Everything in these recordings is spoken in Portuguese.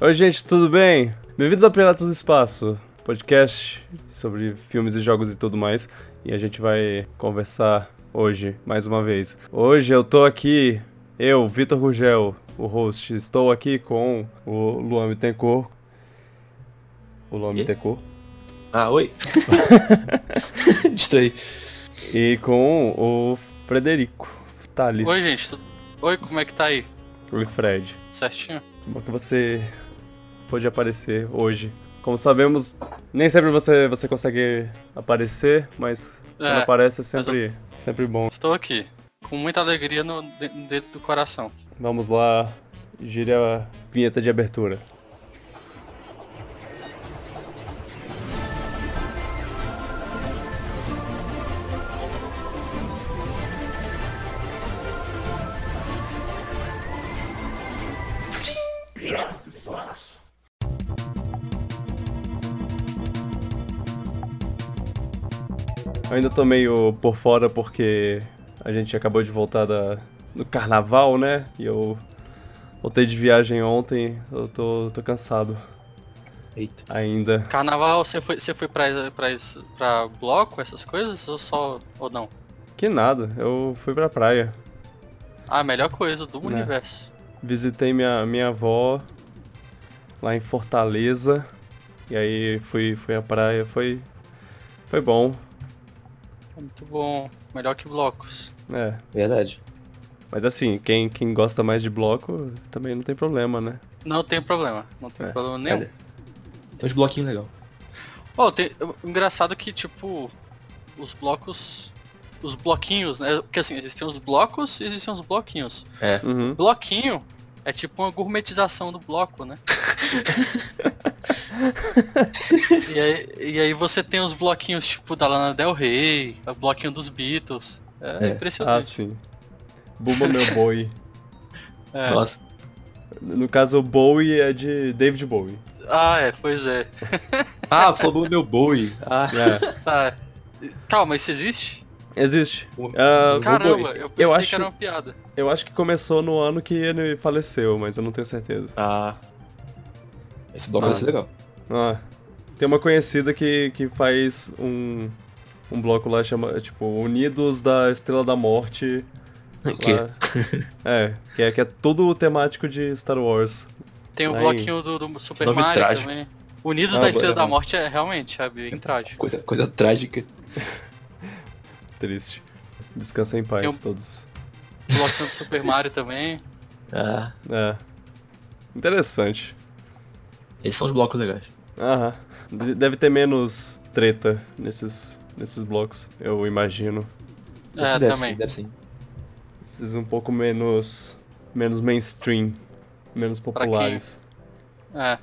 Oi, gente, tudo bem? Bem-vindos ao Piratas do Espaço, podcast sobre filmes e jogos e tudo mais. E a gente vai conversar hoje, mais uma vez. Hoje eu tô aqui, eu, Vitor Rugel, o host, estou aqui com o Luan Bittencourt. O Luan? Bittencourt. Ah, oi. Distraí. E com o Frederico Thales. Oi, gente. Oi, como é que tá aí? Oi, Fred. Certinho? Que bom que você pôde aparecer hoje. Como sabemos, nem sempre você, você consegue aparecer, mas quando É, aparece é sempre, sempre bom. Estou aqui. Com muita alegria no, de- dentro do coração. Vamos lá, gire a vinheta de abertura. Ainda tô meio por fora porque a gente acabou de voltar da, do carnaval, né? E eu voltei de viagem ontem, eu tô, tô cansado Eita. ainda. Carnaval, você foi, você foi pra, pra, pra bloco, essas coisas? Ou só. ou não? Que nada, eu fui pra praia. Ah, a melhor coisa do Né. universo. Visitei minha, minha avó lá em Fortaleza. E aí fui, fui à praia, foi, foi bom. Muito bom. Melhor que blocos. É, Verdade. mas assim, quem, quem gosta mais de bloco também não tem problema, né? Não tem problema. Não tem É. problema nenhum. Olha, Tem uns bloquinhos legais. Oh, tem, engraçado que, tipo, os blocos. Os bloquinhos, né? Porque assim, existem os blocos e existem os bloquinhos. É. Uhum. Bloquinho é tipo uma gourmetização do bloco, né? e, aí, e aí você tem os bloquinhos tipo da Lana Del Rey, o bloquinho dos Beatles. É, É. Ah, impressionante. sim. Bumba meu boi. É. Nossa. No caso, o Bowie é de David Bowie. Ah, é, pois é. Ah, falou meu boi. Ah, É, Tá. Calma, isso existe? existe. Ah, o Caramba, eu pensei acho- que era uma piada. Eu acho que começou no ano que ele faleceu, mas eu não tenho certeza. Ah. Esse bloco Ah. vai ser legal. Ah, tem uma conhecida que, que faz um, um bloco lá, chama, tipo, Unidos da Estrela da Morte. O quê? lá. É, que é, que é todo temático de Star Wars. Tem o Aí. bloquinho do, do Super Nome Mario trágico. também. Unidos Ah, da Estrela é. da Morte é realmente, é bem trágico. Coisa, coisa trágica. Triste. Descansa em paz, um- todos. Bloquinho do Super Mario também. Ah. É. Interessante. Esses são os blocos legais. Aham. De- Deve ter menos treta nesses, nesses blocos, eu imagino. É, deve também. sim, deve sim. Esses um pouco menos. menos mainstream. Menos quem? populares. É.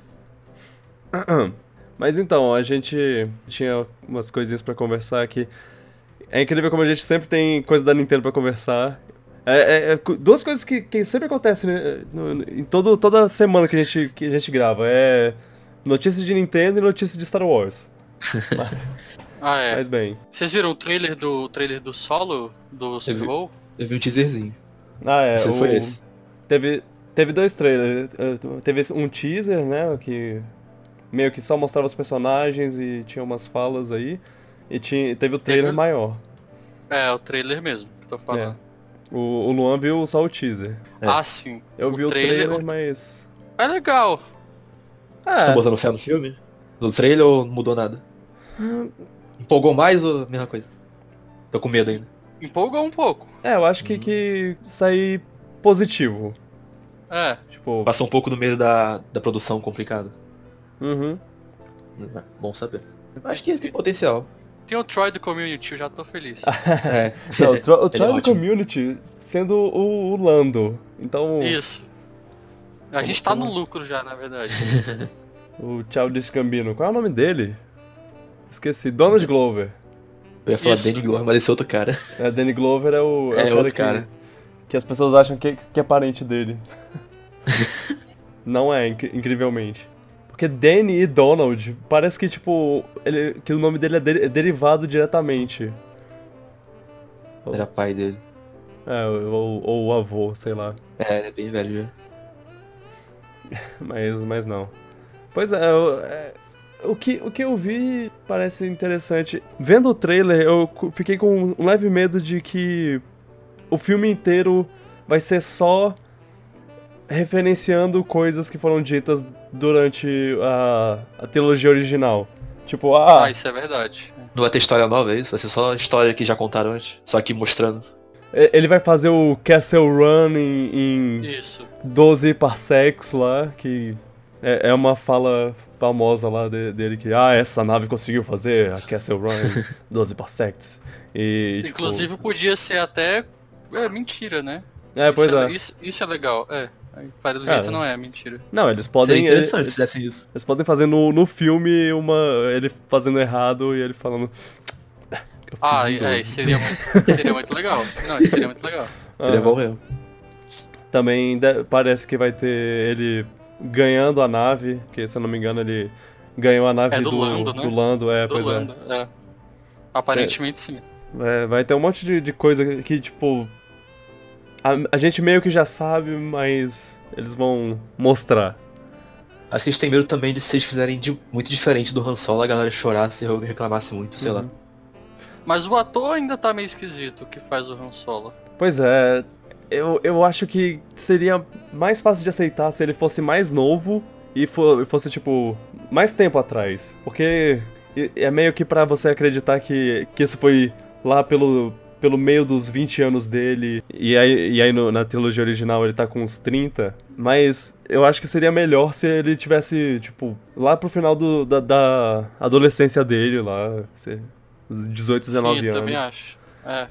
Mas então, a gente tinha umas coisinhas pra conversar aqui. É incrível como a gente sempre tem coisa da Nintendo pra conversar. É, é- é duas coisas que, que sempre acontecem né, no- no- em todo, toda semana que a, gente, que a gente grava. É notícia de Nintendo e notícia de Star Wars. Ah, é. Mas bem. Vocês viram o trailer do o trailer do solo do Super. Bowl? Eu vi um teaserzinho. Ah, é. Esse o- foi esse. Teve, teve dois trailers. eh, Teve um teaser, né? Que meio que só mostrava os personagens e tinha umas falas aí. E tinha, teve o trailer Teve- maior. É, o trailer mesmo que eu tô falando. O, o Luan viu só o teaser. É. Ah, sim. Eu O vi o trailer- trailer, mas. É legal. Vocês estão É, botando fé no filme? No trailer ou não mudou nada? Empolgou mais ou mesma coisa? Tô com medo ainda. Empolgou um pouco. é, eu acho que, que saí positivo. É. Tipo, Passou um pouco do medo da, da produção complicada. uhum. Ah, Bom saber. Acho que Sim. tem potencial. Tem o Troy do Community, eu já tô feliz. É. Não, o, Tro o Ele é Trial ótimo. Community sendo o, o Lando. Então, Isso. A Como- gente tá como- no lucro já, na verdade. o Childish Gambino. Qual é o nome dele? Esqueci. Donald Glover. Eu ia falar Isso. Danny Glover, mas esse é outro cara. É, Danny Glover é o, É o outro que, cara. que as pessoas acham que, que é parente dele. Não é, incri- incrivelmente. Porque Danny e Donald, parece que, tipo, ele, que o nome dele é, de- é derivado diretamente. Era pai dele. É, ou, ou o avô, sei lá. É, ele é bem velho já. mas, mas não. Pois é, eu- é, o, que, o que eu vi parece interessante. Vendo o trailer, eu fiquei com um leve medo de que o filme inteiro vai ser só referenciando coisas que foram ditas durante a, a trilogia original. Tipo, ah, Ah, isso é verdade. Não vai ter história nova, é isso? Vai ser só história que já contaram antes. Só aqui mostrando. ele vai fazer o Castle Run em, em Isso. 12 parsecs lá, que é, é uma fala famosa lá de- dele que, ah, essa nave conseguiu fazer a Castle Run em 12 parsecs. E, tipo, Inclusive podia ser até é, mentira, né? É, pois isso é. Isso, isso é legal, é. Para do jeito não é mentira. Não, eles Seria podem. interessante Eles, se fizessem isso. eles podem fazer no, no filme uma. ele fazendo errado e ele falando. Eu fiz Ah, em é, 12." isso seria, seria muito legal. Não, isso seria muito legal. Seria Aham. bom mesmo. Também de- parece que vai ter ele ganhando a nave, que se eu não me engano ele ganhou a nave É do do, Lando, né? do Lando, é, Do pois é. Lando, é. Aparentemente sim. É, vai ter um monte de, de coisa que, tipo. A, a gente meio que já sabe, mas eles vão mostrar. Acho que eles têm medo também de se eles fizerem de- muito diferente do Han Solo, a galera chorasse e reclamasse muito, sei lá. Uhum. Mas o ator ainda tá meio esquisito que faz o Han Solo. Pois é, eu, eu acho que seria mais fácil de aceitar se ele fosse mais novo e fo- fosse, tipo, mais tempo atrás. Porque é meio que pra você acreditar que, que isso foi lá pelo, pelo meio dos 20 anos dele. E aí, e aí no- na trilogia original ele tá com uns 30. Mas eu acho que seria melhor se ele tivesse, tipo, lá pro final do- da, da adolescência dele, lá, se- os 18, 19 sim, eu também anos. acho. É.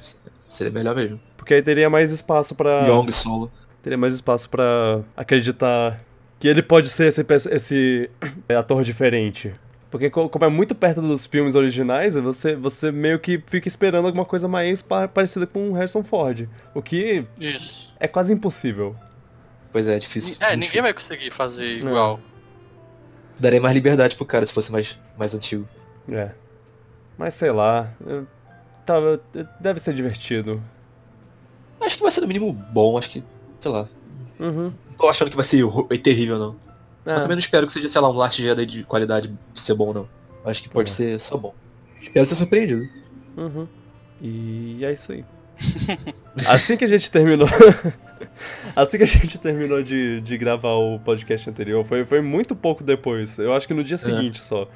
Seria melhor mesmo. Porque aí teria mais espaço pra Young Solo. teria mais espaço pra acreditar que ele pode ser esse, esse ator diferente. Porque co- como é muito perto dos filmes originais, você, você meio que fica esperando alguma coisa mais pa- parecida com o Harrison Ford. O que Isso. é quase impossível. Pois é, é difícil. É, ninguém vai conseguir fazer igual. Daria mais liberdade pro cara se fosse mais, mais antigo. É. Mas sei lá. eu- Tava, deve ser divertido. Acho que vai ser no mínimo bom, acho que, sei lá. Uhum. Não tô achando que vai ser terrível, não. É. Mas também não espero que seja, sei lá, um Last Jedi de qualidade de ser bom, não. Acho que pode É. ser só bom. Espero ser surpreendido. Uhum. E é isso aí. assim que a gente terminou. assim que a gente terminou de, de gravar o podcast anterior, foi, foi muito pouco depois. Eu acho que no dia seguinte só.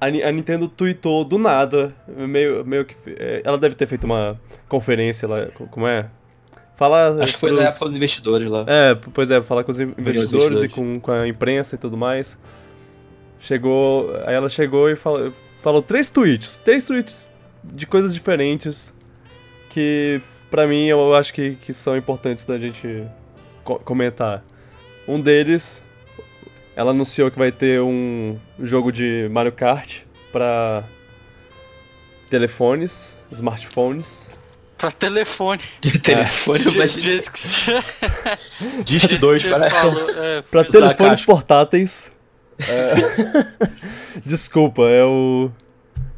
A, a Nintendo tweetou do nada, meio, meio que. é, Ela deve ter feito uma conferência lá. co- Como é? Fala. Acho que foi pros- na época dos investidores lá. é, pois é, falar com os in- investidores e investidores. com, com a imprensa e tudo mais. Chegou. Aí ela chegou e falou, falou três tweets. Três tweets de coisas diferentes que, pra mim, eu acho que, que são importantes da gente co- comentar. Um deles, ela anunciou que vai ter um jogo de Mario Kart pra telefones, smartphones. Pra telefone. Telefone, Do mas jeito que você, Disque do 2, jeito que cara. você falou, é, Pra é. telefones caixa. portáteis. É. Desculpa, é o.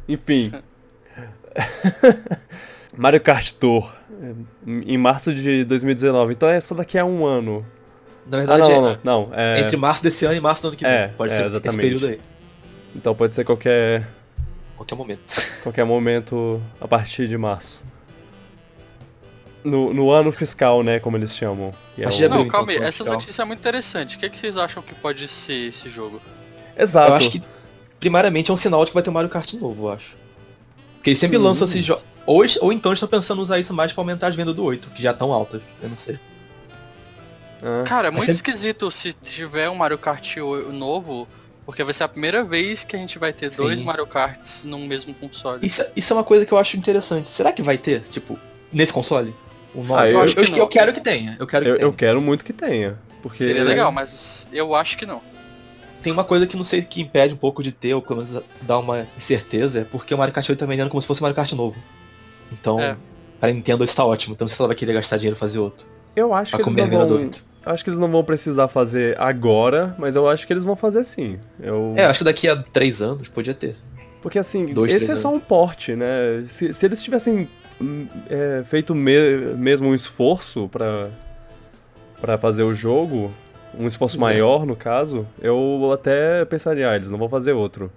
Enfim. Mario Kart Tour. é, Em março de 2019. Então é só daqui a um ano. Na Ah, verdade, não, é não, não. não, é... entre março desse ano e março do ano que vem. É, pode é, ser exatamente. esse período aí. Então pode ser qualquer, Qualquer momento. qualquer momento a partir de março. No, no ano fiscal, né? Como eles chamam. E é Não, calma aí, essa notícia é muito interessante. O que, que vocês acham que pode ser esse jogo? Exato. Eu acho que, primariamente, é um sinal de que vai ter um Mario Kart novo, eu acho. Porque eles sempre lançam esses jogos. Ou, ou então eles estão pensando em usar isso mais pra aumentar as vendas do 8, que já estão altas. Eu não sei. Ah, Cara, é muito sempre- esquisito se tiver um Mario Kart novo, porque vai ser a primeira vez que a gente vai ter Sim. dois Mario Karts num mesmo console. Isso, isso é uma coisa que eu acho interessante. Será que vai ter, tipo, nesse console? Um novo? Ah, eu eu, acho que eu, eu quero que tenha. Eu quero que eu, tenha. eu quero muito que tenha. Porque Seria legal, mas eu acho que não. Tem uma coisa que não sei que impede um pouco de ter, ou pelo menos dá uma incerteza, é porque o Mario Kart 8 tá vendendo como se fosse um Mario Kart novo. Então, É. pra Nintendo isso tá ótimo. Então não sei se ela vai querer gastar dinheiro e fazer outro. Eu acho Pra que eles não vão... 8. Eu acho que eles não vão precisar fazer agora, mas eu acho que eles vão fazer sim. Eu... É, acho que daqui a 3 anos podia ter. Porque assim, Dois, esse três é só um porte, né? Se, se eles tivessem é, feito me- mesmo um esforço pra, pra fazer o jogo, um esforço é. maior, no caso, eu até pensaria, ah, eles não vão fazer outro.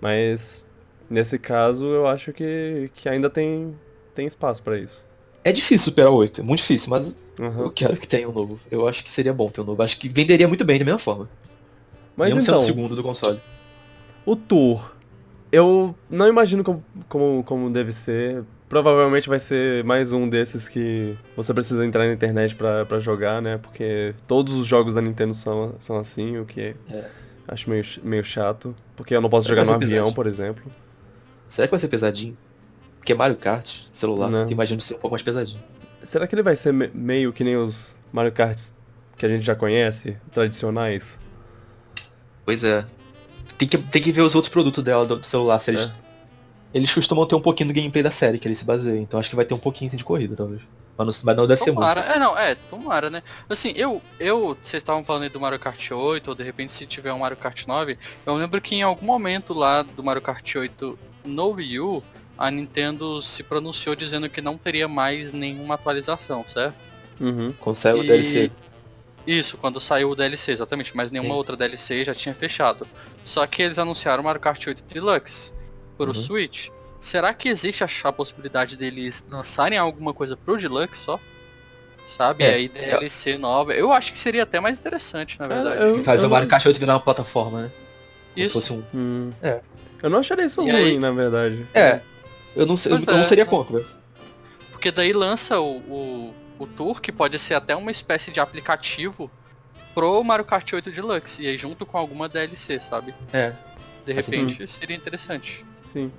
Mas nesse caso eu acho que, que ainda tem, tem espaço pra isso. É difícil superar o 8, é muito difícil, mas Uhum. eu quero que tenha um novo. Eu acho que seria bom ter um novo. Acho que venderia muito bem da mesma forma. Mas Mesmo então, sendo o segundo do console. o tour, eu não imagino como, como, como deve ser. Provavelmente vai ser mais um desses que você precisa entrar na internet pra, pra jogar, né? Porque todos os jogos da Nintendo são, são assim, o que É. acho meio, meio chato. Porque eu não posso É, jogar no é avião, pesado. por exemplo. Será que vai ser pesadinho? Porque Mario Kart, celular, Não. você imagina ser um pouco mais pesadinho. Será que ele vai ser me- meio que nem os Mario Karts que a gente já conhece, tradicionais? Pois é. Tem que, tem que ver os outros produtos dela do celular, se eles. É. Eles costumam ter um pouquinho do gameplay da série que eles se baseiam, então acho que vai ter um pouquinho assim, de corrida, talvez. Mas não, mas não deve ser muito. Tomara, é não, é, tomara, né? Assim, eu, eu, vocês estavam falando aí do Mario Kart 8, ou de repente se tiver um Mario Kart 9, eu lembro que em algum momento lá do Mario Kart 8 no Wii U, a Nintendo se pronunciou dizendo que não teria mais nenhuma atualização, certo? Uhum. Quando sai o E- DLC. Isso, quando saiu o DLC, exatamente, mas nenhuma Sim. outra DLC já tinha fechado. Só que eles anunciaram o Mario Kart 8 Deluxe para o Uhum. Switch. Será que existe a, a possibilidade deles lançarem alguma coisa pro Deluxe só? Sabe? É, E aí DLC nova. Eu acho que seria até mais interessante, na verdade. eu, Que faz eu o Mario 8 virar uma plataforma, né? Como Isso. se fosse um. Hum. É. Eu não acharia isso E ruim, aí- na verdade. É. Eu não, sei, eu, eu não é. seria contra. Porque daí lança o, o, o Tour, que pode ser até uma espécie de aplicativo pro Mario Kart 8 Deluxe. E aí junto com alguma DLC, sabe? É. De repente seria interessante. Sim.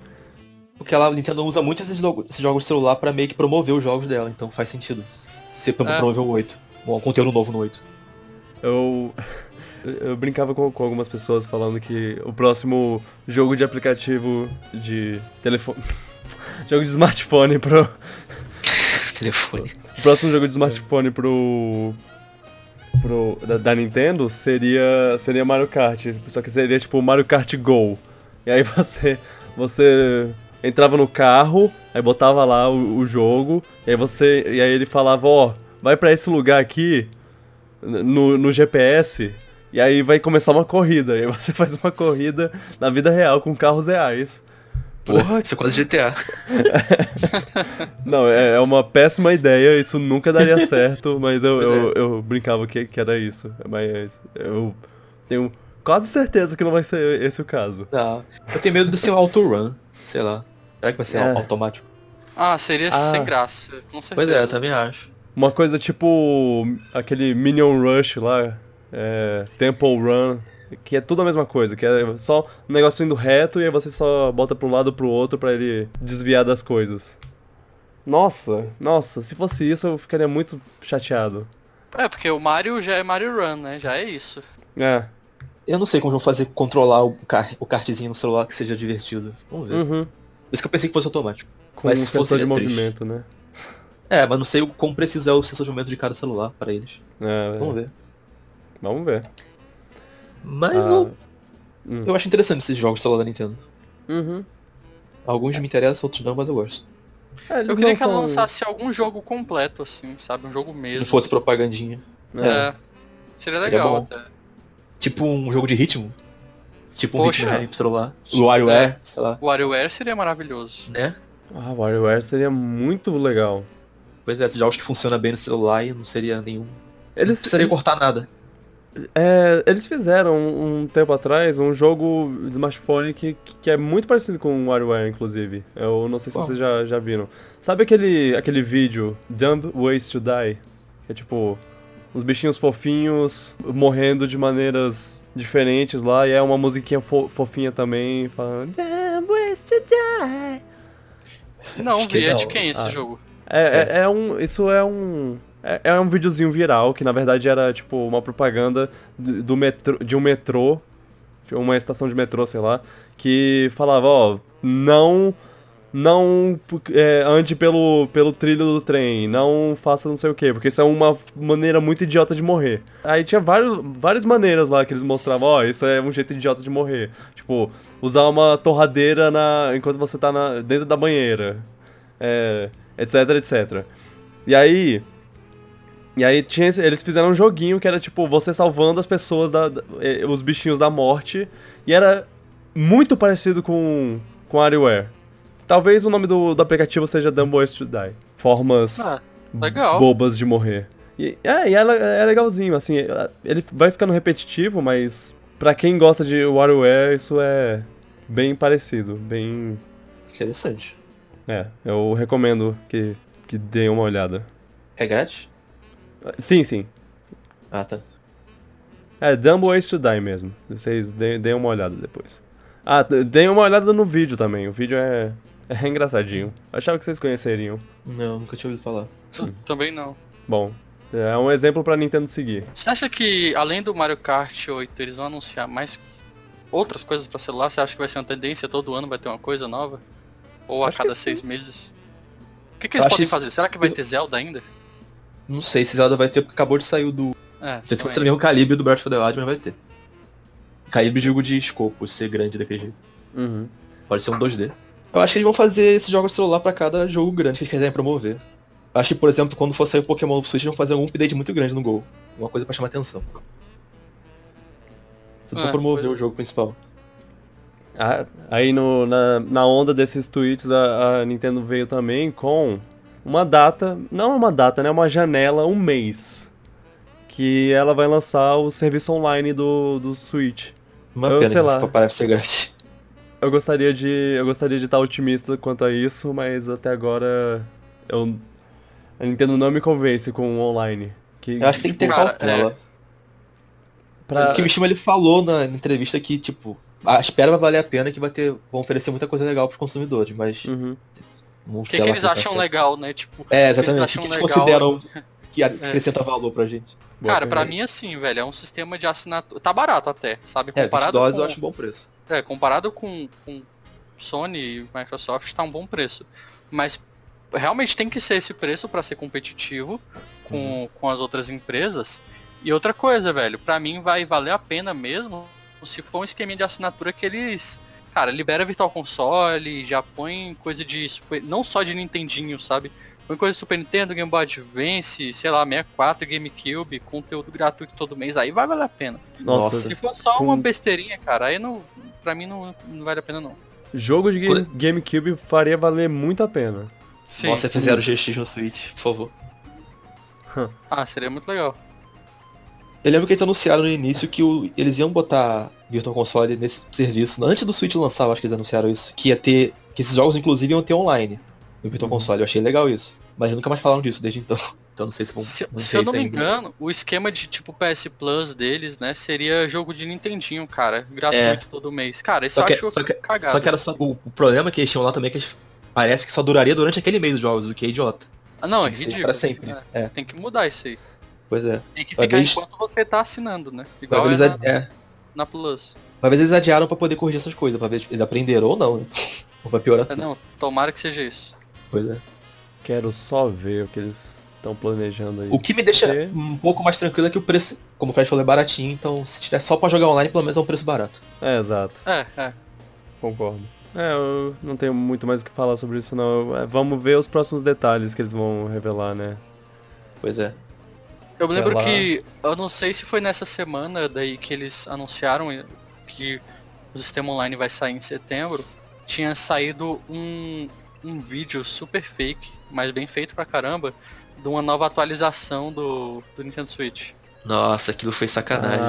Porque ela, a Nintendo usa muito esses, logo- esses jogos de celular pra meio que promover os jogos dela, então faz sentido. Se pra É. promover o 8. Um conteúdo novo no 8. Eu. Eu brincava com, com algumas pessoas falando que o próximo jogo de aplicativo de telefone. jogo de smartphone pro. Telefone. O próximo jogo de smartphone pro. pro da, da Nintendo seria. seria Mario Kart. Só que seria tipo Mario Kart Go. E aí você. Você entrava no carro, aí botava lá o, o jogo, e aí você. E aí ele falava, ó, vai pra esse lugar aqui no, no GPS. E aí vai começar uma corrida. E aí você faz uma corrida na vida real com carros reais. Porra, isso é quase GTA. Não, é, é uma péssima ideia, isso nunca daria certo, mas eu, eu, eu brincava que, que era isso. Mas eu tenho quase certeza que não vai ser esse o caso. Não. Eu tenho medo de ser um autorun. Sei lá. Será que vai ser É. automático? Ah, seria Ah. sem graça, com certeza. Pois é, eu também acho. Uma coisa tipo aquele Minion Rush lá, é, Temple Run, que é tudo a mesma coisa, que é só um negócio indo reto e aí você só bota pro lado ou pro outro pra ele desviar das coisas. Nossa, nossa, se fosse isso eu ficaria muito chateado. É, porque o Mario já é Mario Run, né? Já é isso. É, Eu não sei como vão fazer controlar o, car o kartzinho no celular que seja divertido. Vamos ver. uhum, Por isso que eu pensei que fosse automático. com Mas um se fosse sensor de seria triste. movimento, né? É, mas não sei o quão preciso é o sensor de movimento de cada celular para eles. É, Vamos ver. Vamos ver. Mas Ah, eu, hum. eu acho interessante esses jogos de celular da Nintendo. Uhum. Alguns me interessam, outros não, mas eu gosto. É, Eu queria que ela são- lançasse algum jogo completo, assim, sabe? Um jogo mesmo. não fosse propagandinha. É. É. Seria legal bom. até. Tipo um jogo de ritmo. Tipo um Poxa. ritmo real pro celular. O WarioWare, sei lá. O WarioWare seria maravilhoso. Né? Ah, WarioWare seria muito legal. Pois é, esses jogos que funcionam bem no celular e não seria nenhum. Eles, não precisaria eles, cortar nada. é, eles fizeram um tempo atrás um jogo de smartphone que, que é muito parecido com o WarioWare, inclusive. Eu não sei se Qual? vocês já, já viram. Sabe aquele, aquele vídeo, Dumb Ways to Die? Que é tipo, uns bichinhos fofinhos morrendo de maneiras diferentes lá, e é uma musiquinha fo- fofinha também, falando Dumb Ways to Die. Não, vi. É de quem esse Ah. jogo? É, é. é um. Isso é um. É, é um videozinho viral que na verdade era tipo uma propaganda do, do metrô, de um metrô, de uma estação de metrô, sei lá, que falava, ó, não. Não é, ande pelo, pelo trilho do trem, não faça não sei o que, porque isso é uma maneira muito idiota de morrer. Aí tinha vários, várias maneiras lá que eles mostravam, ó, isso é um jeito idiota de morrer. Tipo, usar uma torradeira na, enquanto você tá na, dentro da banheira. É, etc, etc. E aí, E aí tinha eles fizeram um joguinho que era tipo você salvando as pessoas, da, da- eh, os bichinhos da morte. E era muito parecido com, com WarioWare. Talvez o nome do, do aplicativo seja Dumb Ways to Die. Formas Ah, bobas de morrer. E, é, e é, é legalzinho, assim, ele vai ficando repetitivo, mas pra quem gosta de WarioWare, isso é bem parecido, bem... Interessante. É, eu recomendo que, que deem uma olhada. É grátis? Sim, sim. Ah, tá. É, Dumb Ways to Die mesmo. Vocês deem, deem uma olhada depois. Ah, deem uma olhada no vídeo também. O vídeo é, é engraçadinho. Achava que vocês conheceriam. Não, nunca tinha ouvido falar. T- Também não. Bom, é um exemplo pra Nintendo seguir. Você acha que, além do Mario Kart 8, eles vão anunciar mais outras coisas pra celular? Você acha que vai ser uma tendência? Todo ano vai ter uma coisa nova? Ou a Acho que cada sim. seis meses? O que, que eles acho podem isso- fazer? Será que vai ter Zelda ainda? Não sei se Zelda vai ter, porque acabou de sair o do. É, Não sei se ser o mesmo calibre do Breath of the Wild, mas vai ter. Calibre digo de escopo, ser grande daquele jeito. Uhum. Pode ser um 2D. Eu acho que eles vão fazer esses jogos de celular pra cada jogo grande que eles quiserem promover. Acho que, por exemplo, quando for sair o Pokémon no Switch, eles vão fazer algum update muito grande no Gol. Uma coisa pra chamar atenção. Tudo É, pra promover pois é. o jogo principal. Ah, aí no, na, na onda desses tweets, a, a Nintendo veio também com uma data, não uma data, né? Uma janela, um mês. Que ela vai lançar o serviço online do, do Switch. Uma Eu pena sei lá. parece ser grátis. Eu gostaria de. Eu gostaria de estar otimista quanto a isso, mas até agora eu. A Nintendo não me convence com o online. Que, Eu acho que tem que ter Cara, cautela. pra... O que o Mishima ele falou na entrevista que, tipo, a espera vai valer a pena que vai ter. vão oferecer muita coisa legal pros consumidores, mas. Uhum. Não O que, sei que lá eles acham legal, né? Tipo, É, o que eles exatamente. O acham que eles legal- consideram que acrescenta valor pra gente. Boa Cara, pra pergunta. mim assim, velho, é um sistema de assinatura. Tá barato até, sabe? É, 20 Comparado dólares com... eu acho bom preço. É, comparado com, com Sony e Microsoft, tá um bom preço. Mas realmente tem que ser esse preço pra ser competitivo com, com as outras empresas. E outra coisa, velho, pra mim vai valer a pena mesmo se for um esqueminha de assinatura que eles. Cara, libera Virtual Console, já põe coisa de. Não só de Nintendinho, sabe? Põe coisa de Super Nintendo, Game Boy Advance, sei lá, 64, GameCube, conteúdo gratuito todo mês, aí vai valer a pena. Nossa, Nossa. Se for só Com- uma besteirinha, cara, aí não. Pra mim não, não vale a pena não. jogo de game, GameCube faria valer muito a pena. Sim. Nossa, fizeram GX no Switch, por favor. Ah, seria muito legal. Eu lembro que eles anunciaram no início que o- eles iam botar Virtual Console nesse serviço. Antes do Switch lançar, eu acho que eles anunciaram isso. Que ia ter. Que esses jogos inclusive iam ter online no Virtual Uhum. Console. Eu achei legal isso. Mas nunca mais falaram disso desde então. Então não sei se vão. Se, não se eu não me ainda. engano, o esquema de tipo PS Plus deles, né, seria jogo de Nintendinho, cara. Gratuito todo mês. Cara, isso É. Só eu que, acho só, que, cagado. só que era só. O, o problema que eles tinham lá também é que eles- parece que só duraria durante aquele mês os jogos, o que é idiota. Ah, não, é Tinha que ridículo. pra sempre. É, É, Tem que mudar isso aí. pois é. Tem que ficar isso- enquanto você tá assinando, né? Igual é na, é, na Plus. vai ver eles adiaram pra poder corrigir essas coisas, pra ver se eles aprenderam ou não, né? Ou vai piorar É, tudo. não, tomara que seja isso. Pois é. Quero só ver o que eles estão planejando aí. O que me deixa Porque- um pouco mais tranquilo é que o preço, como o Fred falou, é baratinho, então se tiver só pra jogar online, pelo menos é um preço barato. É, exato. É, é. Concordo. É, eu não tenho muito mais o que falar sobre isso, não. É, vamos ver os próximos detalhes que eles vão revelar, né? Pois é. Eu me lembro Ela- que, eu não sei se foi nessa semana daí que eles anunciaram que o sistema online vai sair em setembro, tinha saído um, um vídeo super fake, mas bem feito pra caramba, de uma nova atualização do, do Nintendo Switch. Nossa, aquilo foi sacanagem.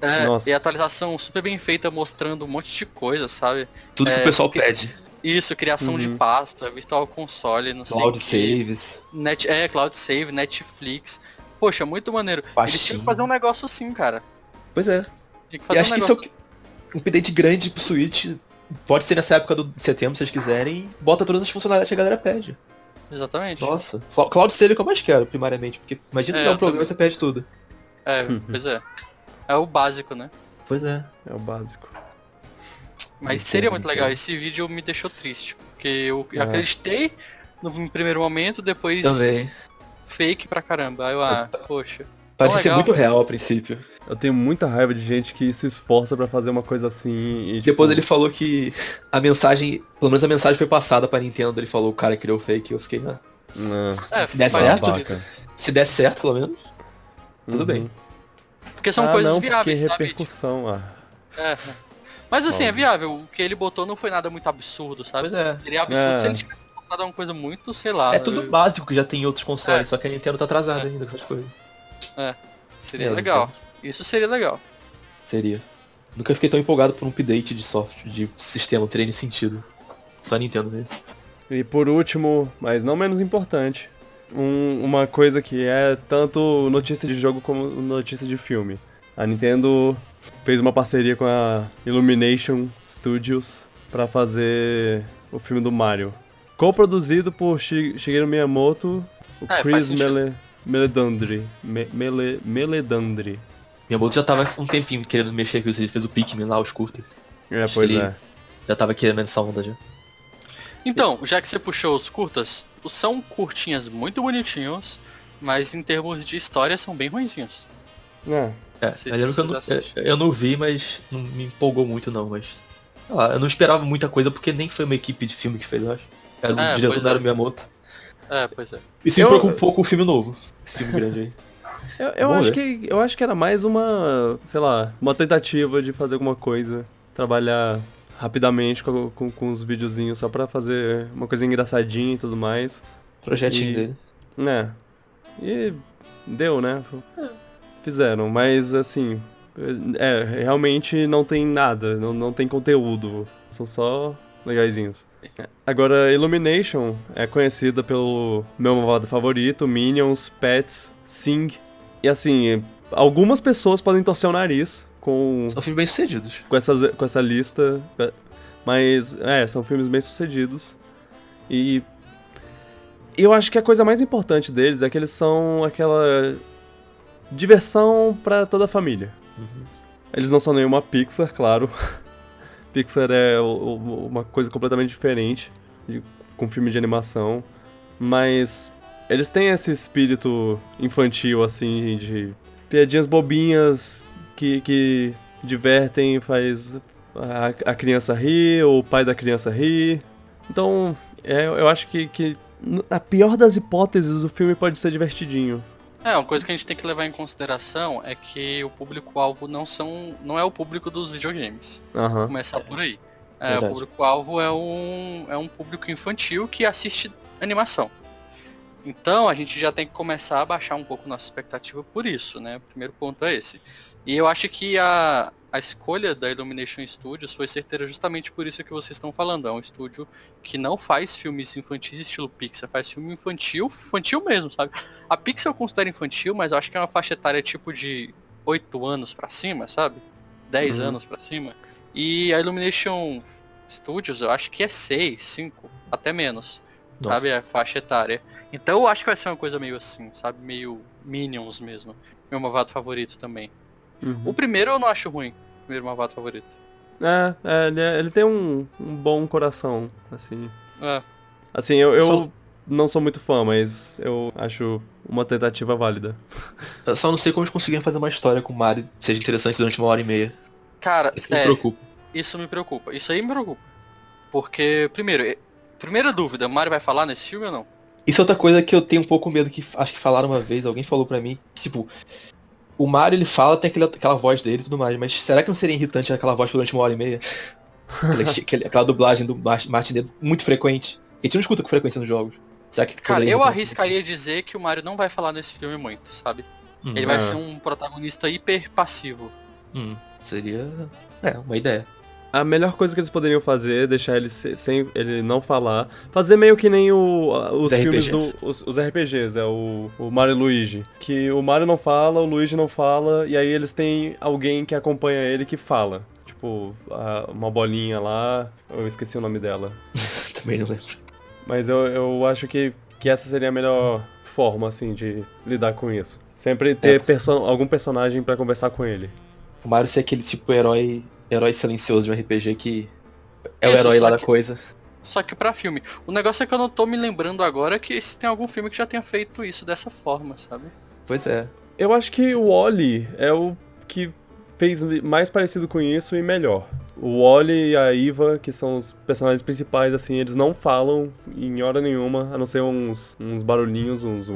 Ah, É, Nossa. e a atualização super bem feita, mostrando um monte de coisa, sabe? Tudo que é, o pessoal porque- pede. Isso, criação de Uhum. pasta, virtual console, não sei o Cloud saves. Net, é, Cloud Save, Netflix. Poxa, muito maneiro. Eles Pastinha. tinham que fazer um negócio assim, cara. Pois é. Que E fazer acho um que isso é negócio... o que- um update grande pro Switch. Pode ser nessa época do setembro, se vocês quiserem, bota todas as funcionalidades que a galera pede. Exatamente. Nossa. Cl- Cloud Save é o que eu mais quero, primariamente, porque imagina É, que dá um eu problema e você perde tudo. É, pois é. É o básico, né? Pois é. é o básico. Mas Entendo, seria muito legal. Esse vídeo me deixou triste. Porque eu É. acreditei no primeiro momento, depois Também. fake pra caramba. Aí eu, ah, poxa. Parece ser legal. muito real a princípio. Eu tenho muita raiva de gente que se esforça pra fazer uma coisa assim e. tipo, Depois ele falou que a mensagem, pelo menos a mensagem foi passada pra Nintendo, ele falou o cara criou o fake, eu fiquei, ah, Ah, É, Se der certo, babaca. Se der certo, pelo menos. Tudo bem. Porque são ah, coisas não, viáveis, porque sabe? repercussão, ah. É. Mas assim, é Óbvio. viável. O que ele botou não foi nada muito absurdo, sabe? Pois é. Seria absurdo É. se ele tivesse postado uma coisa muito, sei lá. É tudo básico que já tem em outros consoles, É. só que a Nintendo tá atrasada É. ainda com essas coisas. Seria É, legal. então, Isso seria legal. Seria. Nunca fiquei tão empolgado por um update de software, de sistema, não teria nem sentido. Só a Nintendo mesmo. E por último, mas não menos importante, um- uma coisa que é tanto notícia de jogo como notícia de filme. A Nintendo fez uma parceria com a Illumination Studios para fazer o filme do Mario. Co-produzido por Shi- Shigeru Miyamoto, o É, Chris. Mele, Meledandri. Me, Mele, Meledandri. Minha bolsa já tava há um tempinho querendo mexer com isso, ele fez o Pikmin lá, os curtos. É, Acho pois é. Já tava querendo essa onda já. Então, já que você puxou os curtas, são curtinhas muito bonitinhos, mas em termos de história são bem ruinzinhos. É. É, se eu, não, eu não vi, mas não me empolgou muito não, mas. Lá, eu não esperava muita coisa porque nem foi uma equipe de filme que fez, eu acho. Era o É, diretor pois da é. Miyamoto. É, pois é. Isso Eu- me preocupa um pouco o filme novo. Esse filme grande aí. Eu, eu acho que, eu acho que era mais uma, sei lá, uma tentativa de fazer alguma coisa, trabalhar rapidamente com, com, com os videozinhos só pra fazer uma coisa engraçadinha e tudo mais. Projetinho E- dele. Né? E deu, né? Fizeram, mas assim, é, realmente não tem nada, não, não tem conteúdo, são só legaisinhos. Agora, Illumination é conhecida pelo meu malvado favorito, Minions, Pets, Sing, e assim, algumas pessoas podem torcer o nariz com São filmes bem sucedidos. com, essas, com essa lista. Mas, é, são filmes bem sucedidos. E. Eu acho que a coisa mais importante deles é que eles são aquela. diversão pra toda a família. Eles não são nenhuma Pixar, claro. Pixar é uma coisa completamente diferente com filme de animação. Mas eles têm esse espírito infantil, assim, de piadinhas bobinhas que, que divertem, faz a, a criança rir, ou o pai da criança rir. Então, é, eu acho que, que, na pior das hipóteses, o filme pode ser divertidinho. É, uma coisa que a gente tem que levar em consideração é que o público-alvo não são. não é o público dos videogames. Aham. Começar por aí. É, o público-alvo é um, é um público infantil que assiste animação. Então a gente já tem que começar a baixar um pouco nossa expectativa por isso, né? O primeiro ponto é esse. E eu acho que a, a escolha da Illumination Studios foi certeira justamente por isso que vocês estão falando. É um estúdio que não faz filmes infantis estilo Pixar, faz filme infantil, infantil mesmo, sabe? A Pixar eu considero infantil, mas eu acho que é uma faixa etária tipo de 8 anos pra cima, sabe? 10 Uhum. anos pra cima. E a Illumination Studios eu acho que é 6, 5, até menos, Nossa. sabe? A faixa etária. Então eu acho que vai ser uma coisa meio assim, sabe? Meio Minions mesmo. Meu malvado favorito também. Uhum. O primeiro eu não acho ruim. O primeiro malvado favorito. É, é, ele, é- ele tem um, um bom coração, assim. É. Assim, eu, eu Só- não sou muito fã, mas eu acho uma tentativa válida. Eu só não sei como eles conseguiram fazer uma história com o Mario que seja interessante durante uma hora e meia. Cara, Isso que me é, preocupa. isso me preocupa. Isso aí me preocupa. Porque, primeiro, primeira dúvida, o Mario vai falar nesse filme ou não? Isso é outra coisa que eu tenho um pouco medo que acho que falaram uma vez, alguém falou pra mim, tipo, o Mario ele fala, tem aquele, aquela voz dele e tudo mais, mas será que não seria irritante aquela voz durante uma hora e meia? Aquela, aquela dublagem do Mar- Martin muito frequente. A gente não escuta com frequência nos jogos. Será que Cara, eu arriscaria dizer que o Mario não vai falar nesse filme muito, sabe? Hum, Ele vai É. ser um protagonista hiper passivo. hum, seria. É, uma ideia. A melhor coisa que eles poderiam fazer é deixar ele se- sem ele não falar. Fazer meio que nem o, os filmes do. Os, os RPGs, é o, o Mario e Luigi. Que o Mario não fala, o Luigi não fala, e aí eles têm alguém que acompanha ele que fala. Tipo, a- uma bolinha lá. Eu esqueci o nome dela. Também não lembro. Mas eu, eu acho que, que essa seria a melhor forma, assim, de lidar com isso. Sempre ter É. perso algum personagem pra conversar com ele. O Mario ser aquele tipo herói. Herói silencioso de um RPG que. É o Isso, herói lá só da que- coisa. Só que pra filme. O negócio é que eu não tô me lembrando agora que se tem algum filme que já tenha feito isso dessa forma, sabe? Pois é. Eu acho que o Wally é o que fez mais parecido com isso e melhor. O Wally e a Iva, que são os personagens principais, assim, eles não falam em hora nenhuma, a não ser uns, uns barulhinhos, uns.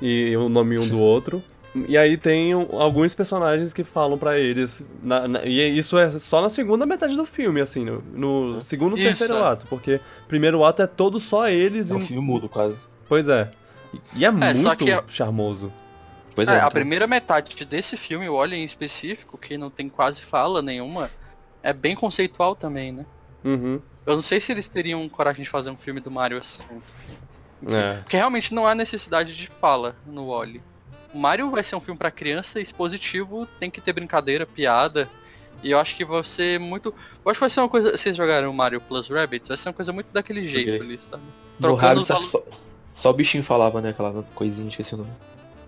E o nome um do outro. E aí tem alguns personagens que falam pra eles. na- na- e isso é só na segunda metade do filme, assim, no, no segundo e Isso, terceiro é. ato, porque primeiro ato é todo só eles É um e. filme mudo, quase. Pois é. E é, muito só que é- charmoso. Pois É, é. a então. primeira metade desse filme, o Wally em específico, que não tem quase fala nenhuma, é bem conceitual também, né? Uhum. Eu não sei se eles teriam coragem de fazer um filme do Mario assim. É. Porque realmente não há necessidade de fala no Wally. Mario vai ser um filme pra criança expositivo, tem que ter brincadeira, piada. E eu acho que vai ser muito. Eu acho que vai ser uma coisa. Vocês jogaram Mario Plus Rabbids? Vai ser uma coisa muito daquele jeito Joguei. ali, sabe? No trocando Rabbids os acho que só, só o bichinho falava, né? Aquela coisinha, esqueci o nome.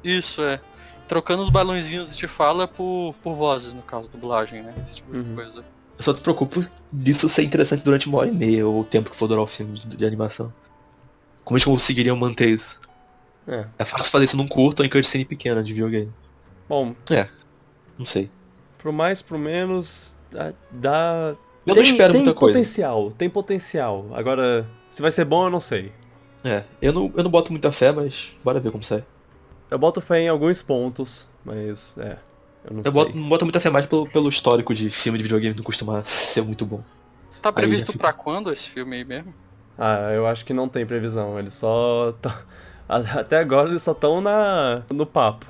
Isso, é. Trocando os balãozinhos de fala por, por vozes, no caso, dublagem, né? Esse tipo Uhum. de coisa. Eu só te preocupo disso ser interessante durante uma hora e meia, ou o tempo que for durar o filme de, de animação. Como eles conseguiriam manter isso? É. É fácil fazer isso num curto ou em cutscene pequena de videogame. Bom, Não sei. pro mais, pro menos, dá. dá- Eu tem, não espero tem muita coisa. potencial, tem potencial. Agora, se vai ser bom, eu não sei. É, eu não, eu não boto muita fé, mas bora ver como sai. Eu boto fé em alguns pontos, mas é. Eu não Eu sei. boto, não boto muita fé mais pelo, pelo histórico de filme de videogame não costuma ser muito bom. Tá previsto fica- pra quando esse filme aí mesmo? Ah, eu acho que não tem previsão. Eles só. a- Até agora eles só estão na no papo.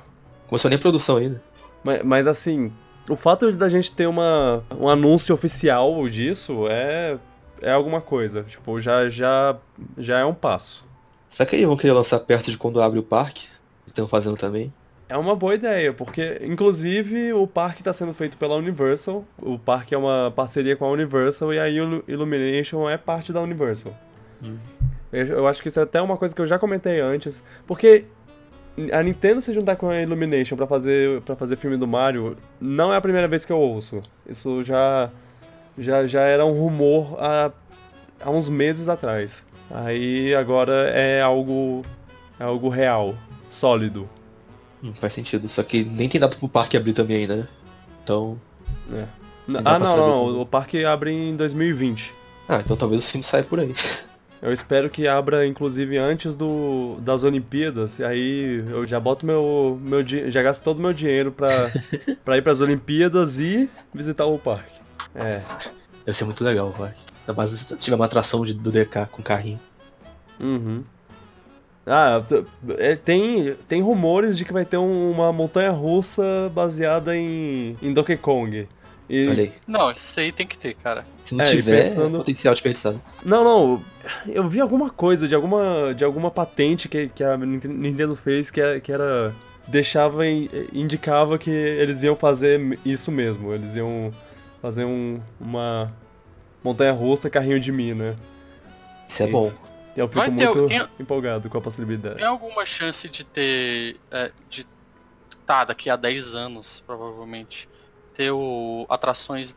Começou nem a produção ainda. Mas, mas assim, o fato da gente ter uma, um anúncio oficial disso é, é alguma coisa. Tipo, já, já, já é um passo. Será que eles vão querer lançar perto de quando abre o parque? Estão fazendo também. É uma boa ideia, porque inclusive o parque está sendo feito pela Universal. O parque é uma parceria com a Universal e a Illumination é parte da Universal. Hum. Eu, acho que isso é até uma coisa que eu já comentei antes, porque a Nintendo se juntar com a Illumination pra fazer para fazer filme do Mario não é a primeira vez que eu ouço. Isso já já, já era um rumor há, há uns meses atrás. Aí agora é algo é algo real, sólido. Hum, faz sentido. Só que nem tem data pro parque abrir também ainda, né? Então. É. Ah, não, não, também. o parque abre em 2020. Ah, então talvez o filme saia por aí. Eu espero que abra, inclusive, antes do, das Olimpíadas. E aí eu já boto meu, meu já gasto todo o meu dinheiro pra, pra ir pras Olimpíadas e visitar o parque. É. Deve ser muito legal o parque. Ainda mais se tiver uma atração de, do DK com carrinho. Uhum. Ah, é, tem, tem rumores de que vai ter um- uma montanha russa baseada em, em Donkey Kong. E, Olha aí. Não, isso aí tem que ter, cara. Se não É, e tiver, pensando- é potencial desperdiçado. Não, não. Eu vi alguma coisa de alguma, de alguma patente que, que a Nint- Nintendo fez que era, que era deixava indicava que eles iam fazer isso mesmo. Eles iam fazer um, uma montanha russa carrinho de mina. Isso é Sim. bom. E eu fico Vai ter- muito tem- empolgado com a possibilidade. Tem alguma chance de ter. é, de. Tá, daqui a 10 anos, provavelmente. Ter o, atrações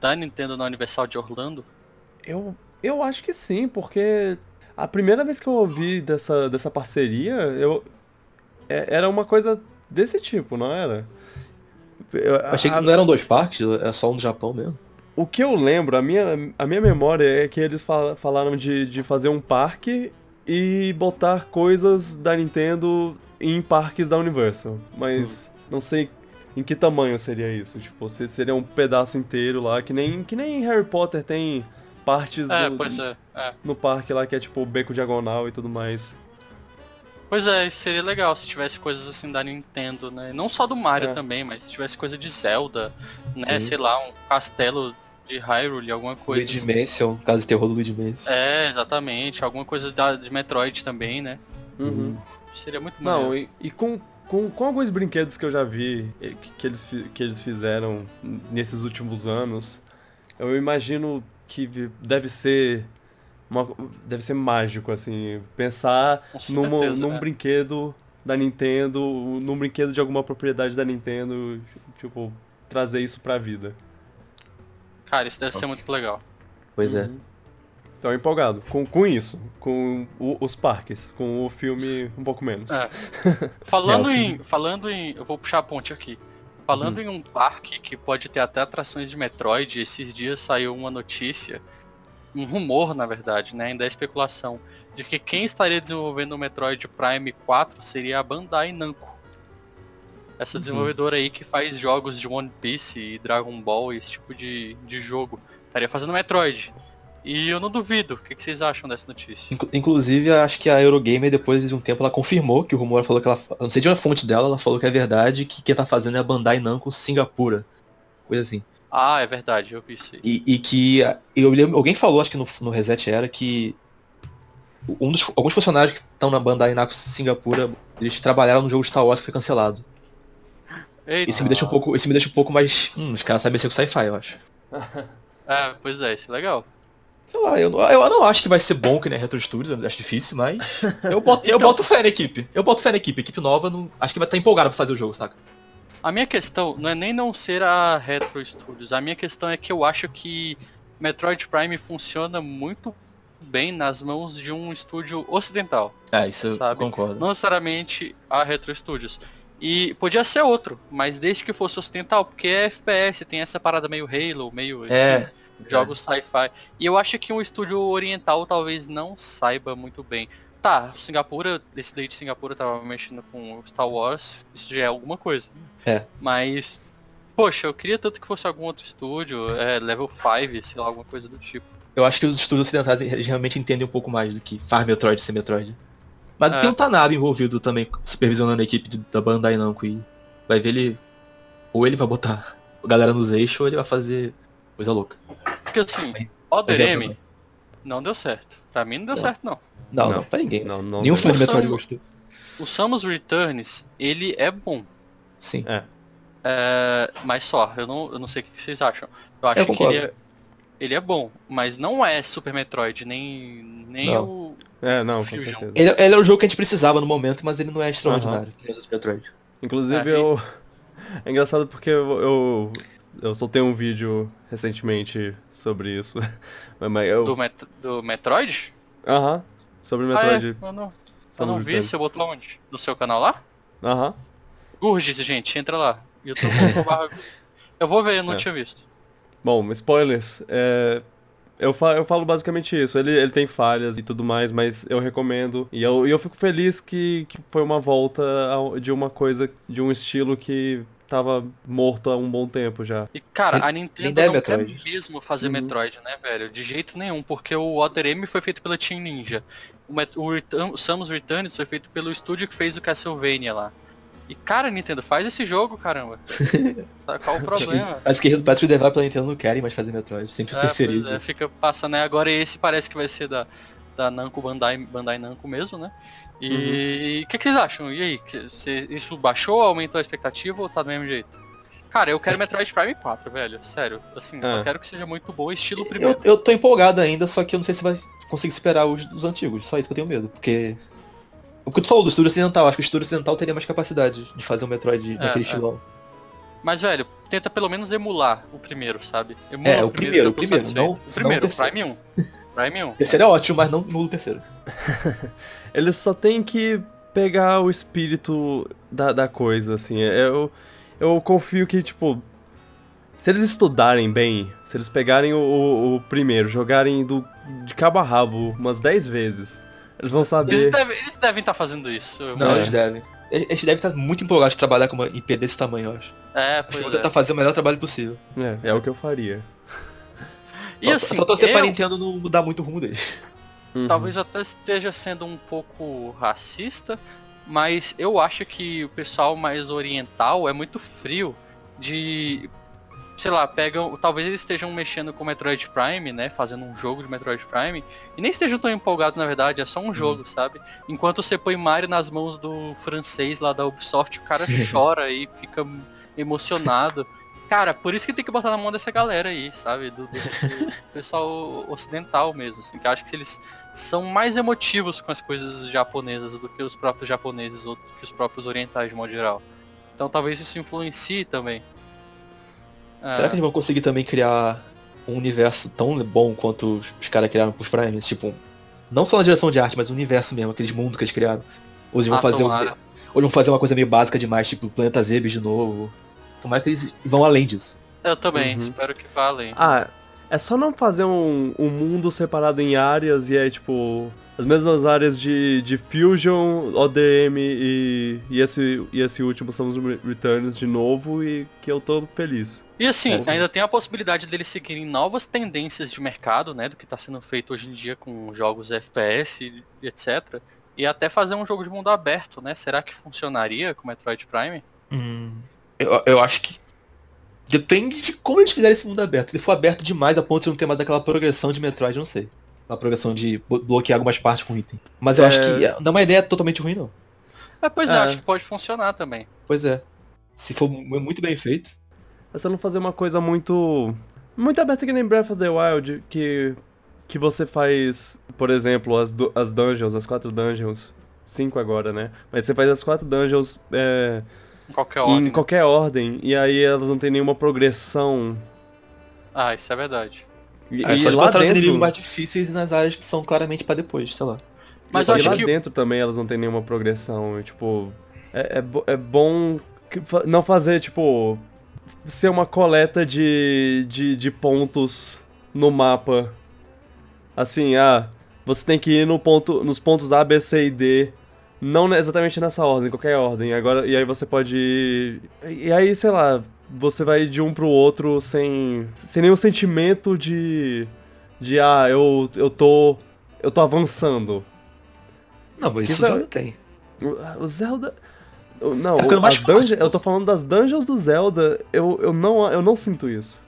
da Nintendo na Universal de Orlando? Eu, eu acho que sim, porque a primeira vez que eu ouvi dessa, dessa parceria, eu é- era uma coisa desse tipo, não era? Eu, achei que a- não eram dois parques, é só um no Japão mesmo. O que eu lembro, a minha, a minha memória é que eles fala- falaram de, de fazer um parque e botar coisas da Nintendo em parques da Universal. Mas não sei em que tamanho seria isso. Tipo, se seria um pedaço inteiro lá, que nem, que nem Harry Potter tem partes É, do- pois é, é. no parque lá que é tipo beco diagonal e tudo mais. Pois é, isso seria legal se tivesse coisas assim da Nintendo, né? Não só do Mario É. também, mas se tivesse coisa de Zelda, né? Sim. Sei lá, um castelo de Hyrule, alguma coisa. Luigi assim. Mansion, caso de terror do Luigi Mansion. É, exatamente. Alguma coisa da, de Metroid também, né? Uhum. Seria muito Não, maneiro. e, e com, com, com alguns brinquedos que eu já vi eh, que, eles, que eles fizeram nesses últimos anos, eu imagino que deve ser. Uma, deve ser mágico, assim, pensar numa- certeza, num é. brinquedo da Nintendo, num brinquedo de alguma propriedade da Nintendo, tipo, trazer isso pra vida. Cara, isso deve ser Nossa. muito legal. Pois é. Então, empolgado com, com isso, com o- os parques, com o filme um pouco menos. É. Falando É, em. Falando em. Eu vou puxar a ponte aqui. Falando em um parque que pode ter até atrações de Metroid, esses dias saiu uma notícia um rumor, na verdade, né? Ainda é especulação, de que quem estaria desenvolvendo o Metroid Prime 4 seria a Bandai Namco. Essa Uhum. desenvolvedora aí que faz jogos de One Piece e Dragon Ball, esse tipo de, de jogo. Estaria fazendo Metroid. E eu não duvido. O que, vocês acham dessa notícia? Inclu- Inclusive, acho que a Eurogamer, depois de um tempo, ela confirmou que o rumor falou que ela. Eu não sei de uma fonte dela, ela falou que é verdade, que quem tá fazendo é a Bandai Namco Singapura. Coisa assim. Ah, é verdade, eu vi isso aí. E, e que. Eu lembro, alguém falou, acho que no, no Reset era, que. Um dos, alguns funcionários que estão na Bandai Namco Singapura, eles trabalharam no jogo Star Wars que foi cancelado. Eita. Isso me deixa um pouco, isso me deixa um pouco mais. Hum, os caras sabem mexer com sci-fi, eu acho. É, pois é, isso é legal. Sei lá, eu, não- eu não acho que vai ser bom que nem Retro Studios, eu acho difícil, mas. Eu boto, eu Então- boto fé na equipe. Eu boto fé na equipe. Equipe nova, não, acho que vai estar empolgada pra fazer o jogo, saca? A minha questão não é nem não ser a Retro Studios. A minha questão é que eu acho que Metroid Prime funciona muito bem nas mãos de um estúdio ocidental. É, isso eu Sabe? concordo. Não necessariamente a Retro Studios. E podia ser outro, mas desde que fosse ocidental, porque é FPS, tem essa parada meio Halo, meio É. jogos sci-fi. E eu acho que um estúdio oriental talvez não saiba muito bem. Tá, Singapura, esse daí de Singapura tava mexendo com Star Wars, isso já é alguma coisa. É. Mas, poxa, eu queria tanto que fosse algum outro estúdio, é, level 5, sei lá, alguma coisa do tipo. Eu acho que os estúdios ocidentais realmente entendem um pouco mais do que faz Metroid ser Metroid. Mas É. tem um Tanabe envolvido também, supervisionando a equipe de- da Bandai Namco e vai ver ele. Ou ele vai botar a galera nos eixos ou ele vai fazer coisa louca. Porque assim, Vai- Other vai ver M também. não deu certo. Pra mim não deu Não. certo não. Não, Não. não, pra ninguém. Não, não Nenhum fã de Metroid gostou. O Samus Returns, ele é bom. Sim. É. É, mas só, eu não, eu não sei o que vocês acham. Eu acho Eu que ele é, ele é bom, mas não é Super Metroid, nem, nem Não. o. É, não, com certeza. Ele, ele é o jogo que a gente precisava no momento, mas ele não é extraordinário, que nem os outros Metroid. Inclusive, É, e- eu. É engraçado porque eu, eu. Eu soltei um vídeo recentemente sobre isso. Mas- eu. Do, Met, do Metroid? Aham. Sobre Ah, Metroid. é? Eu não, eu não vi, você botou onde? No seu canal lá? Aham. Gurgis, gente, entra lá. youtube.com.br. Eu vou ver, eu não É. tinha visto. Bom, spoilers. É, eu, fa eu falo basicamente isso. Ele, ele tem falhas e tudo mais, mas eu recomendo. E eu, eu fico feliz que, que foi uma volta de uma coisa, de um estilo que tava morto há um bom tempo já. E, cara, a Nintendo não quer mesmo fazer Uhum. Metroid, né, velho? De jeito nenhum, porque o Other M foi feito pela Team Ninja. O, Met o Return- o Samus Returns foi feito pelo estúdio que fez o Castlevania lá. E, cara, Nintendo, faz esse jogo, caramba. Sabe Qual o problema? Parece que, parece que o developers pela Nintendo não querem mais fazer Metroid, sempre É, terceiriza. é, fica passando, né? Agora esse parece que vai ser da, da Namco Bandai, Bandai Namco mesmo, né? E o que, que vocês acham? E aí? isso baixou, aumentou a expectativa ou tá do mesmo jeito? Cara, eu quero Metroid Prime 4, velho. Sério. Assim, só É. quero que seja muito bom, estilo Eu, primeiro. eu tô empolgado ainda, só que eu não sei se vai conseguir superar os dos antigos. Só isso que eu tenho medo, porque. O que tu falou do estúdio ocidental, acho que o estúdio ocidental teria mais capacidade de fazer um Metroid daquele é. estilão. Mas, velho, tenta pelo menos emular o primeiro, sabe? Emula É, o primeiro, o primeiro, satisfeito. não- O primeiro, não o terceiro. Prime 1. Prime 1. O terceiro é ótimo, mas não no terceiro. Eles só têm que pegar o espírito da, da coisa, assim. Eu, eu confio que, tipo. Se eles estudarem bem, se eles pegarem o, o- o primeiro, jogarem do, de cabo a rabo umas 10 vezes, eles vão saber. eles devem estar fazendo isso. Não, É. eles devem. Eles eles devem estar muito empolgados de trabalhar com uma IP desse tamanho, eu acho. É, Acho que pois é. tentar fazer o melhor trabalho possível. É, é o que eu faria. E só, assim, só torcer pra eu- Nintendo não mudar muito o rumo deles. Uhum. Talvez até esteja sendo um pouco racista, mas eu acho que o pessoal mais oriental é muito frio de. Sei lá, pegam. Talvez eles estejam mexendo com o Metroid Prime, né? Fazendo um jogo de Metroid Prime. E nem estejam tão empolgados, na verdade, é só um jogo, sabe? Enquanto você põe Mario nas mãos do francês lá da Ubisoft, o cara chora e fica emocionado. Cara, por isso que tem que botar na mão dessa galera aí, sabe? Do, do- do pessoal ocidental mesmo, assim, que eu acho que eles são mais emotivos com as coisas japonesas do que os próprios japoneses ou do que os próprios orientais de modo geral. Então talvez isso influencie também. Ah, Será que eles vão conseguir também criar um universo tão bom quanto os, caras criaram pros Primes? Tipo, não só na direção de arte, mas o universo mesmo, aqueles mundos que eles criaram. Ou eles vão ah, fazer um- ou eles vão fazer uma coisa meio básica demais, tipo Planeta Zebes de novo. Tomara que eles vão além disso. Eu também, Uhum. espero que valem. Ah, É só não fazer um, um mundo separado em áreas e é tipo. As mesmas áreas de, de Fusion, ODM e, e, esse, e esse último são os Returns de novo e que eu tô feliz. E assim, É, ainda tem a possibilidade deles seguirem novas tendências de mercado, né? Do que tá sendo feito hoje em dia com jogos FPS e etc. E até fazer um jogo de mundo aberto, né? Será que funcionaria com Metroid Prime? Hum, eu, eu acho que. Depende de como eles fizerem esse mundo aberto. Se ele for aberto demais a ponto de não ter mais aquela progressão de Metroid, não sei. A progressão de blo- bloquear algumas partes com item. Mas eu É. acho que é- não é uma ideia totalmente ruim, não. É, pois é, É. acho que pode funcionar também. Pois é. Se for mu- muito bem feito. É só não fazer uma coisa muito. Muito aberta que nem Breath of the Wild, que. Que você faz, por exemplo, as, du- as dungeons, as quatro dungeons. Cinco agora, né? Mas você faz as quatro dungeons é, Em qualquer ordem. em né? qualquer ordem, e aí elas não tem nenhuma progressão. Ah, isso é verdade. E, É e só lá dentro, inimigos mais difíceis nas áreas que são claramente pra depois, sei lá. Mas e eu acho lá que dentro também elas não tem nenhuma progressão. Tipo, é, é, é bom não fazer, tipo, ser uma coleta de, de, de pontos no mapa. Assim, ah, você tem que ir no ponto, nos pontos A, B, C e D. Não exatamente nessa ordem, qualquer ordem. Agora, e aí você pode ir. E aí, sei lá, você vai de um pro outro sem, sem nenhum sentimento de. De ah, eu, eu tô. Eu tô avançando. Não, mas isso não tem. O Zelda. Não, Tá as dungeons, eu tô falando das dungeons do Zelda, eu, eu, não, eu não sinto isso.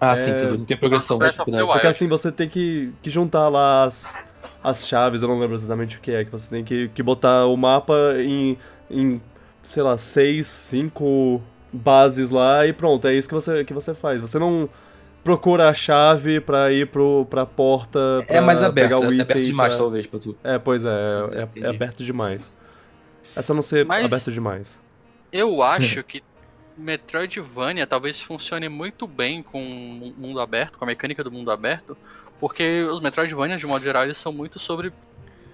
Ah, É. sim, tudo. Não tem progressão. Tipo, of né? the Wild. Porque assim, você tem que, que juntar lá as, as chaves, eu não lembro exatamente o que é, que você tem que, que botar o mapa em, em, sei lá, seis, cinco bases lá e pronto, é isso que você, que você faz. Você não procura a chave pra ir pro, pra porta, pra É mais aberto, pegar o é item. aberto demais, pra- talvez, pra tu. É, pois é, é, é aberto demais. É só não ser Mas- aberto demais. Eu acho que Metroidvania talvez funcione muito bem com o mundo aberto, com a mecânica do mundo aberto, porque os Metroidvanias, de modo geral, eles são muito sobre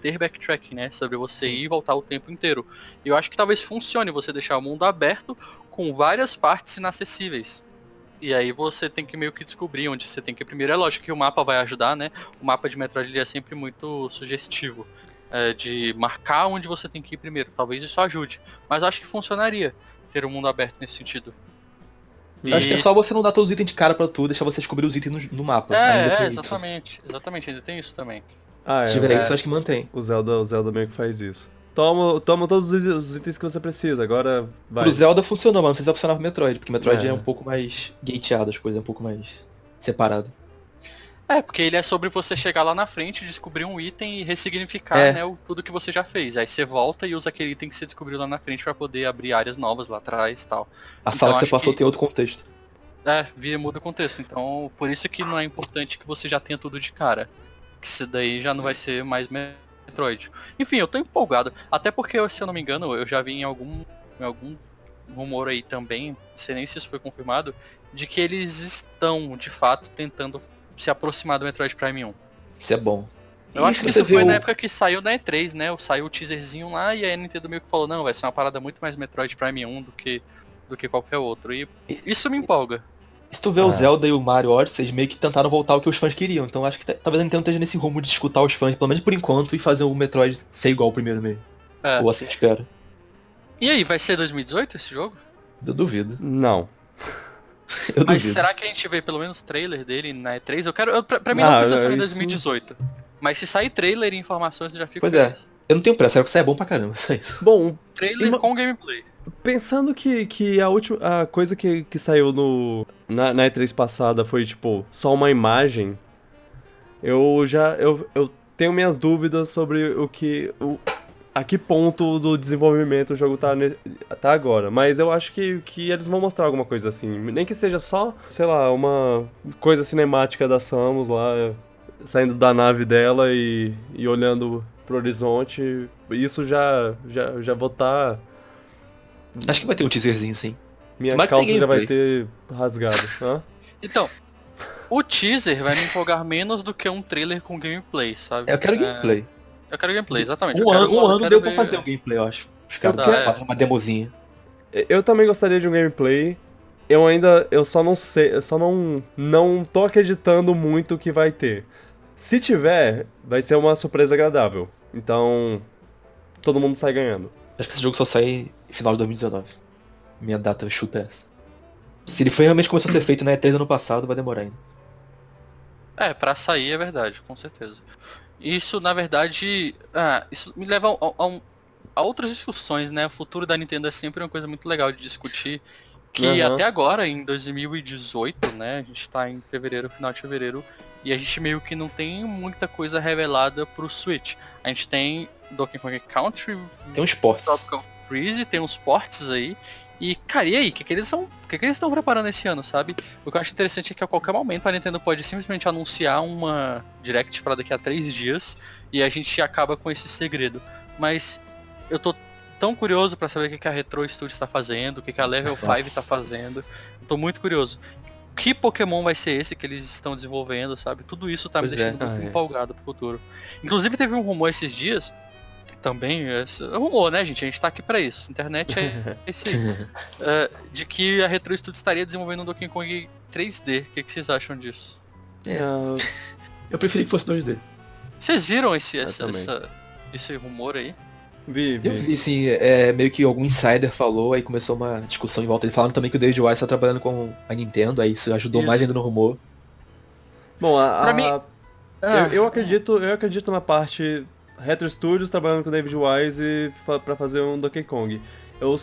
ter backtracking, né? Sobre você Sim. ir e voltar o tempo inteiro. E eu acho que talvez funcione você deixar o mundo aberto com várias partes inacessíveis. E aí você tem que meio que descobrir onde você tem que ir primeiro. É lógico que o mapa vai ajudar, né? O mapa de Metroid ele é sempre muito sugestivo. é, de marcar onde você tem que ir primeiro. Talvez isso ajude. Mas eu acho que funcionaria ter um mundo aberto nesse sentido. Eu Acho que é E- só você não dar todos os itens de cara pra tu, deixar você descobrir os itens no, no mapa. Ainda É, é, isso. exatamente. Exatamente, ainda tem isso também. Ah, Se é. tiver é. isso, acho que mantém. O Zelda, o Zelda meio que faz isso. Toma, toma todos os os itens que você precisa, agora vai. Pro Zelda funcionou, mas não sei se vai funcionar pro Metroid, porque Metroid É. é. um pouco mais gateado, as coisas, é um pouco mais separado. É, porque ele é sobre você chegar lá na frente, descobrir um item e ressignificar, É. né, o- tudo que você já fez. Aí você volta e usa aquele item que você descobriu lá na frente pra poder abrir áreas novas lá atrás e tal. A Então, sala que você passou que- tem outro contexto. É, vira muda o contexto. Então, por isso que não é importante que você já tenha tudo de cara. Que isso daí já não vai ser mais Metroid. Enfim, eu tô empolgado. Até porque, se eu não me engano, eu já vi em algum, em algum rumor aí também, não sei nem se isso foi confirmado, de que eles estão, de fato, tentando se aproximar do Metroid Prime 1. Isso é bom. Eu E acho que isso foi na época que saiu da E3, né? Saiu o teaserzinho lá e a Nintendo meio que falou, não, vai ser uma parada muito mais Metroid Prime 1 do que, do que qualquer outro. E isso me empolga. Se tu vê É. o Zelda e o Mario Odyssey, meio que tentaram voltar ao que os fãs queriam. Então acho que t- talvez a Nintendo esteja nesse rumo de escutar os fãs, pelo menos por enquanto, e fazer o Metroid ser igual ao primeiro mesmo. É. Ou assim espero. E aí, vai ser 2018 esse jogo? Eu duvido. Não. Eu Mas duvido. será que a gente vê pelo menos trailer dele na E3? Eu quero. Eu, pra, pra mim Ah, não precisa sair em isso- 2018. Mas se sair trailer e informações, eu já fico Pois é. feliz. Eu não tenho pressa, eu quero que saia bom pra caramba. Só isso. Bom, Trailer Ima- com gameplay. Pensando que, que a última a coisa que, que saiu no na, na E3 passada foi tipo só uma imagem, eu já eu, eu tenho minhas dúvidas sobre o que o, a que ponto do desenvolvimento o jogo tá, tá agora, mas eu acho que, que eles vão mostrar alguma coisa assim, nem que seja só, sei lá, uma coisa cinemática da Samus lá saindo da nave dela e, e olhando pro horizonte, isso já já já vou tá Acho que vai ter um teaserzinho sim. minha que calça já vai ter rasgado. Hã? Então, o teaser vai me empolgar menos do que um trailer com gameplay, sabe? Eu quero É, gameplay. eu quero gameplay, exatamente. Um ano, um ano deu pra ver- fazer o gameplay, eu acho. Os caras querem é. fazer uma demozinha. Eu também gostaria de um gameplay. eu ainda, eu só não sei, eu só não, não tô acreditando muito que vai ter. Se tiver, vai ser uma surpresa agradável. Então, todo mundo sai ganhando. Acho que esse jogo só sai final de 2019. Minha data chuta é essa. Se ele foi realmente começou a ser feito na E3 ano passado, vai demorar ainda. É, pra sair é verdade, com certeza. Isso, na verdade, ah, isso me leva a, a, a, outras discussões, né? O futuro da Nintendo é sempre uma coisa muito legal de discutir. Que uhum. até agora, em 2018, né? A gente tá em fevereiro, final de fevereiro, e a gente meio que não tem muita coisa revelada pro Switch. A gente tem Donkey Kong Country, tem uns ports. Freeze, tem uns ports aí. E, cara, e aí? O que, que eles estão. O que, que eles estão preparando esse ano, sabe? O que eu acho interessante é que a qualquer momento a Nintendo pode simplesmente anunciar uma Direct para daqui a três dias e a gente acaba com esse segredo. Mas eu tô tão curioso para saber o que, que a Retro Studios está fazendo, o que, que a Level 5 está fazendo. Eu tô muito curioso. Que Pokémon vai ser esse que eles estão desenvolvendo, sabe? Tudo isso tá me pois deixando é. muito ah, é. empolgado pro futuro. Inclusive teve um rumor esses dias também, é, é rumor, né, gente? A gente tá aqui para isso. Internet é esse. uh, de que a Retro Studios estaria desenvolvendo um Donkey Kong 3D. O que, que vocês acham disso? É, eu preferi que fosse 2D. Vocês viram esse, essa, essa, esse rumor aí? Vi, vi. Eu vi, sim, é, meio que algum insider falou, aí começou uma discussão em volta. Eles falaram também que o David Wise tá trabalhando com a Nintendo, aí isso ajudou isso. mais ainda no rumor. Bom, a, pra a... mim... Ah, eu, eu, acredito, eu acredito na parte Retro Studios trabalhando com o David Wise para fazer um Donkey Kong. Eu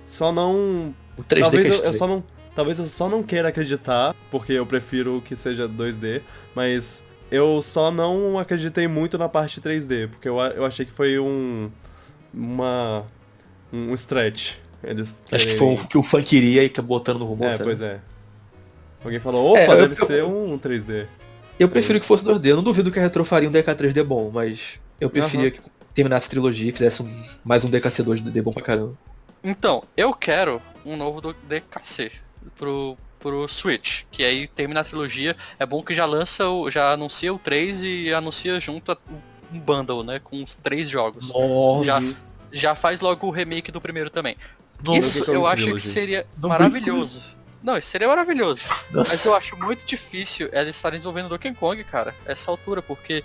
só não. O 3D talvez eu, eu, só não. Talvez eu só não queira acreditar, porque eu prefiro que seja 2D, mas eu só não acreditei muito na parte 3D, porque eu, eu achei que foi um. uma. um stretch. Eles Acho que foi o que o fã queria e acabou botando no rumor. É, sabe? pois é. Alguém falou, opa, é, deve eu, ser um 3D. Eu prefiro que fosse 2D. Eu não duvido que a Retro faria um DK 3D bom, mas eu preferia uhum. que terminasse a trilogia e fizesse um, mais um DKC2 de bom pra caramba. Então, eu quero um novo DKC pro, pro Switch, que aí termina a trilogia. É bom que já lança, o, já anuncia o 3 e anuncia junto a, um bundle, né? Com os três jogos. Nossa. Já, já faz logo o remake do primeiro também. Nossa, Isso eu acho que seria maravilhoso. Não, isso seria maravilhoso. Nossa. Mas eu acho muito difícil eles estarem desenvolvendo Donkey Kong, cara, essa altura, porque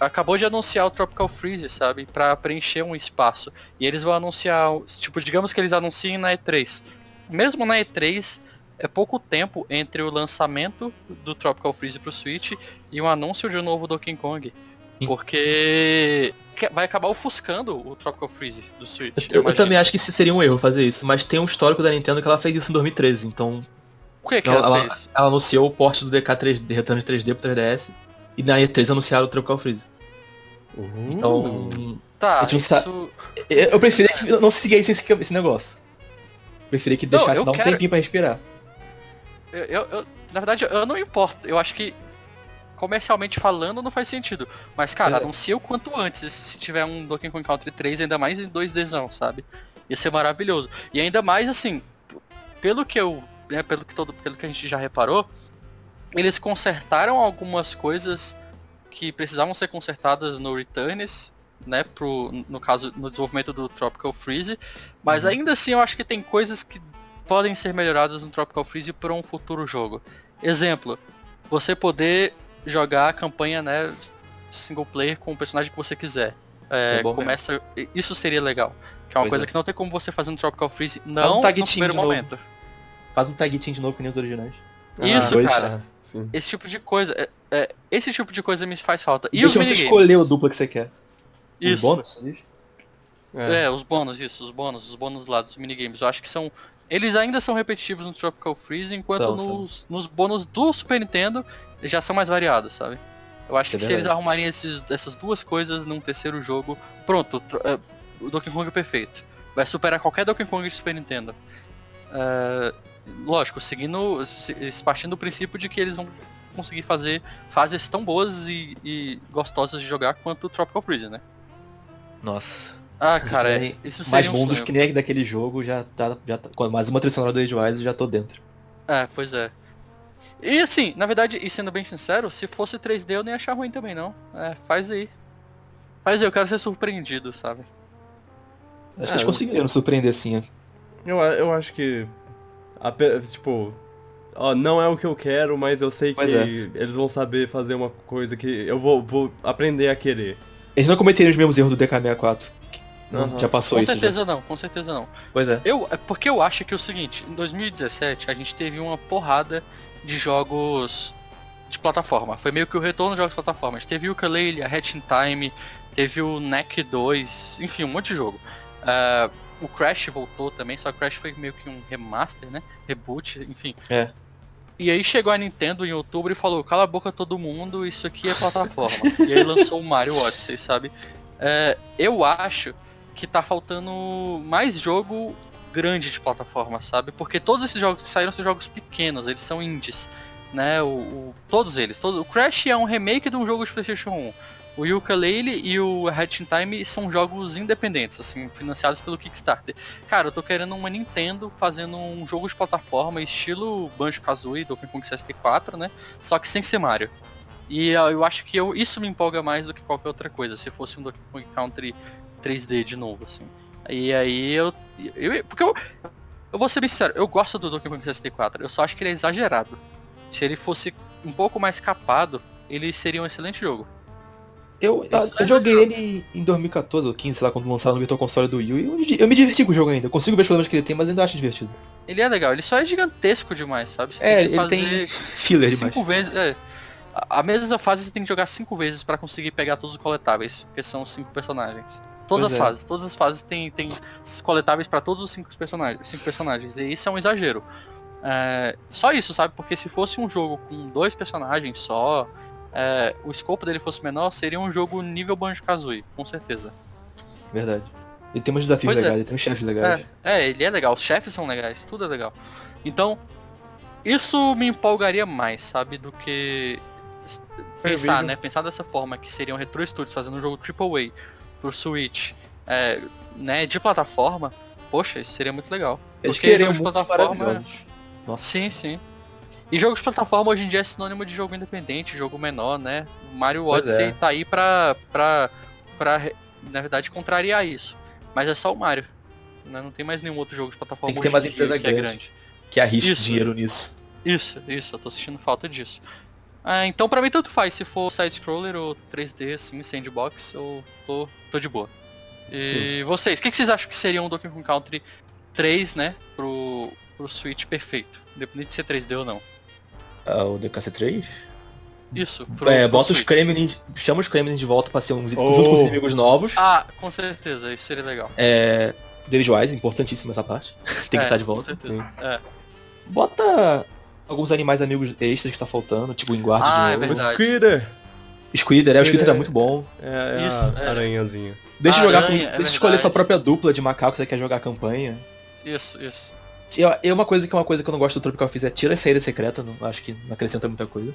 acabou de anunciar o Tropical Freeze, sabe? Para preencher um espaço. E eles vão anunciar, tipo, digamos que eles anunciem na E3. Mesmo na E3, é pouco tempo entre o lançamento do Tropical Freeze pro Switch e o anúncio de um novo Donkey Kong. Porque vai acabar ofuscando o Tropical Freeze do Switch. Eu, eu, eu também acho que seria um erro fazer isso, mas tem um histórico da Nintendo que ela fez isso em 2013, então. O que, é que ela, ela, fez? Ela anunciou o porte do DK 3D, Return de 3D pro 3DS. E na E3 anunciaram o Tropical Freeze. Uhum. Então. Tá, eu, isso... eu preferia que não seguisse esse, esse negócio. Eu preferia que deixasse não, dar um quero... tempinho pra respirar. Eu, eu, eu, na verdade, eu não importo. Eu acho que comercialmente falando não faz sentido. Mas, cara, é. anuncia o quanto antes. Se tiver um Donkey Kong Country 3, ainda mais em 2Dzão, sabe? Ia ser maravilhoso. E ainda mais assim, pelo que eu. Né, pelo que todo. Pelo que a gente já reparou, eles consertaram algumas coisas que precisavam ser consertadas no Returns, né, pro, no caso, no desenvolvimento do Tropical Freeze, mas uhum. ainda assim eu acho que tem coisas que podem ser melhoradas no Tropical Freeze para um futuro jogo. Exemplo, você poder jogar a campanha, né, single player com o personagem que você quiser. É, é começa, isso seria legal. Que é uma pois coisa é. que não tem como você fazer no Tropical Freeze, não um no primeiro momento. Faz um tag team de novo que nem os originais. Isso, ah, cara. Sim. Esse tipo de coisa. É, é, esse tipo de coisa me faz falta. E Deixa os você escolher o dupla que você quer. Isso. Os bônus? É. é. os bônus, isso, os bônus, os bônus lá dos minigames. Eu acho que são. Eles ainda são repetitivos no Tropical Freeze, enquanto são, nos, são. nos bônus do Super Nintendo já são mais variados, sabe? Eu acho é que se eles arrumarem esses, essas duas coisas num terceiro jogo, pronto, é, o Donkey Kong é perfeito. Vai superar qualquer Donkey Kong de Super Nintendo. Uh, lógico, seguindo, partindo do princípio de que eles vão conseguir fazer fases tão boas e, e gostosas de jogar quanto o Tropical Freeze, né? Nossa. Ah, cara, é, isso Mais bom um do que nem daquele jogo, já tá, já tá. Com mais uma trilha do Age Wise já tô dentro. É, pois é. E assim, na verdade, e sendo bem sincero, se fosse 3D eu nem achar ruim também não. É, faz aí. Faz aí, eu quero ser surpreendido, sabe? Acho é, que eles conseguiram eu... surpreender assim. Eu, eu acho que ape- tipo, ó, não é o que eu quero, mas eu sei que é. eles vão saber fazer uma coisa que eu vou, vou aprender a querer. Eles não cometeriam os mesmos erros do DK64. que não- Aham. Já passou Com isso. já. certeza não, com certeza não. Pois é. Eu, é porque eu acho que é o seguinte, em 2017 a gente teve uma porrada de jogos de plataforma. Foi meio que o retorno dos jogos de plataforma. A gente teve o Ukulele, a Hatch in Time, teve o NEC 2, enfim, um monte de jogo. Ah, o Crash voltou também, só que o Crash foi meio que um remaster, né? Reboot, enfim. É. E aí chegou a Nintendo em outubro e falou, cala a boca todo mundo, isso aqui é plataforma. e aí lançou o Mario Odyssey, sabe? É, eu acho que tá faltando mais jogo grande de plataforma, sabe? Porque todos esses jogos que saíram são jogos pequenos, eles são indies, né? O, o- todos eles. Todos, o Crash é um remake de um jogo de Playstation 1. O Yooka-Laylee e o Hatch in Time são jogos independentes, assim, financiados pelo Kickstarter. Cara, eu tô querendo uma Nintendo fazendo um jogo de plataforma estilo Banjo-Kazooie, Donkey Kong 64, né? Só que sem ser Mario. E ah, eu acho que eu, isso me empolga mais do que qualquer outra coisa, se fosse um Donkey Kong Country 3D de novo, assim. E aí eu. eu porque eu. Eu vou ser bem sincero, eu gosto do Donkey Kong 64, eu só acho que ele é exagerado. Se ele fosse um pouco mais capado, ele seria um excelente jogo. Eu, Isso eu é joguei ele em 2014 ou 15, sei lá, quando lançaram no Virtual Console do Wii. e Eu, eu me diverti com o jogo ainda. Eu consigo ver os problemas que ele tem, mas ainda acho divertido. Ele é legal, ele só é gigantesco demais, sabe? Você É, tem que ele tem filler demais. cinco vezes. É, a a mesma fase você tem que jogar cinco vezes pra conseguir pegar todos os coletáveis, porque são cinco personagens. Todas Pois as é. fases, todas as fases tem, tem coletáveis pra todos os cinco personagens, cinco personagens. E isso é um exagero. É, só isso, sabe? Porque se fosse um jogo com dois personagens só, é, o escopo dele fosse menor, seria um jogo nível Banjo-Kazooie, com certeza. Verdade. Ele tem uns desafios Pois é. legais, ele tem uns chefes legais. É, é, ele é legal, os chefes são legais, tudo é legal. Então, isso me empolgaria mais, sabe, do que pensar, né? Pensar dessa forma, que seriam Retro Studios fazendo um jogo AAA pro Switch, é, né, de plataforma, poxa, isso seria muito legal. Eles Porque queriam de muito plataforma- maravilhosos. Nossa. Sim, sim. E jogos de plataforma hoje em dia é sinônimo de jogo independente, jogo menor, né? Mario Pois Odyssey é. tá aí pra, pra, pra, na verdade, contrariar isso. Mas é só o Mario. né? Não tem mais nenhum outro jogo de plataforma Tem que ter mais empresa que é grande. grande. Que arrisca Isso. dinheiro nisso. Isso, isso, eu tô sentindo falta disso. Ah, então pra mim tanto faz, se for side-scroller ou 3D, assim, sandbox, eu tô, tô de boa. E vocês, o que, que vocês acham que seria um Donkey Kong Country 3, né, pro, pro Switch perfeito? Independente de ser 3D ou não. Ah, o DKC3? Isso, pro, É, pro bota os. Kremlins, chama os Kremlins de volta pra ser um, Oh. junto com os inimigos novos. Ah, com certeza, isso seria legal. É, David Wise, importantíssimo essa parte. Tem que É, estar de com volta. certeza. É. Bota alguns animais amigos extras que tá faltando, tipo o Enguarde Ah, é de novo. O verdade. Squirter! Squidder, é, o Squidder Squidder. era muito bom. É, é Isso, a é. aranhazinha. Deixa, jogar com, Aranha, é deixa escolher sua própria dupla de macaco que você quer jogar a campanha. Isso, isso. E é uma coisa que é uma coisa que eu não gosto do Tropical Freeze é tira a saída secreta, não, acho que não acrescenta muita coisa.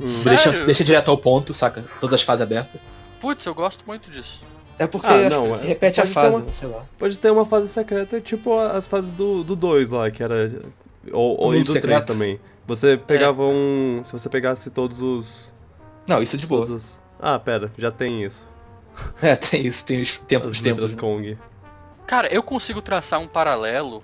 Hum. Deixa, deixa direto ao ponto, saca? Todas as fases abertas. Putz, eu gosto muito disso. É porque Ah, não, é- repete a fase, uma- sei lá. Pode ter uma fase secreta, tipo as fases do 2 lá, que era. Ou, ou e do 3 secreto. também. Você pegava um. Se você pegasse todos os. Não, isso de boa. Os... Ah, pera, já tem isso. É, tem isso, tem os tempos, os letras tempos. né? Kong. Cara, eu consigo traçar um paralelo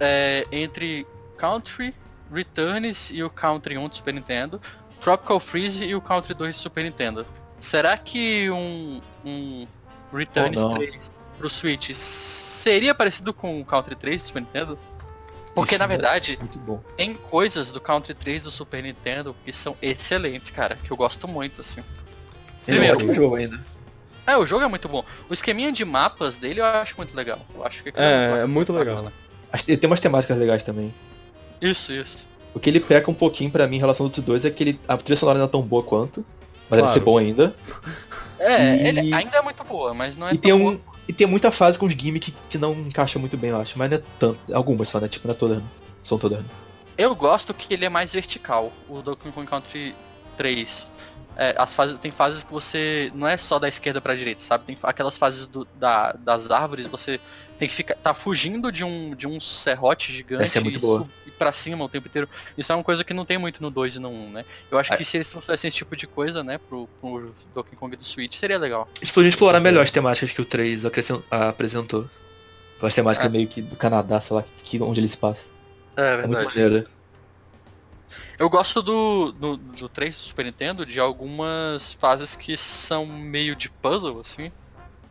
é, entre Country Returns e o Country 1 do Super Nintendo, Tropical Freeze e o Country 2 do Super Nintendo. Será que um, um Returns Oh, não. 3 pro Switch seria parecido com o Country 3 do Super Nintendo? Porque Isso na é verdade Muito bom. tem coisas do Country 3 do Super Nintendo que são excelentes, cara, que eu gosto muito, assim. Ele é um Primeiro, ótimo jogo ainda. é, o jogo é muito bom. O esqueminha de mapas dele eu acho muito legal. Eu acho que É, é muito legal. bacana. Tem umas temáticas legais também. Isso, isso. O que ele peca um pouquinho pra mim em relação ao outros dois é que ele, a trilha sonora não é tão boa quanto. Mas deve Claro. ser bom ainda. É, E- ele ainda é muito boa, mas não é E tão tem, boa. um, e tem muita fase com os gimmicks que, que não encaixa muito bem, eu acho. Mas não é tanto. Algumas só, né? Tipo, não é todas. não. São todas. Eu gosto que ele é mais vertical, o Donkey Kong Country 3. É, as fases, tem fases que você não é só da esquerda pra direita, sabe? Tem aquelas fases do- da- das árvores, você tem que ficar tá fugindo de um de um serrote gigante Essa é muito e boa. subir pra cima o tempo inteiro. Isso é uma coisa que não tem muito no 2 e no 1, né? Eu acho É. que se eles trouxessem esse tipo de coisa, né, pro, pro Donkey Kong do Switch, seria legal. Eles poderiam explorar melhor as temáticas que o 3 acrescent- apresentou. Aquelas temáticas É. meio que do Canadá, sei lá, que, onde ele se passa. É É muito verdade. maneiro. Eu gosto do, do, do 3 do Super Nintendo de algumas fases que são meio de puzzle, assim,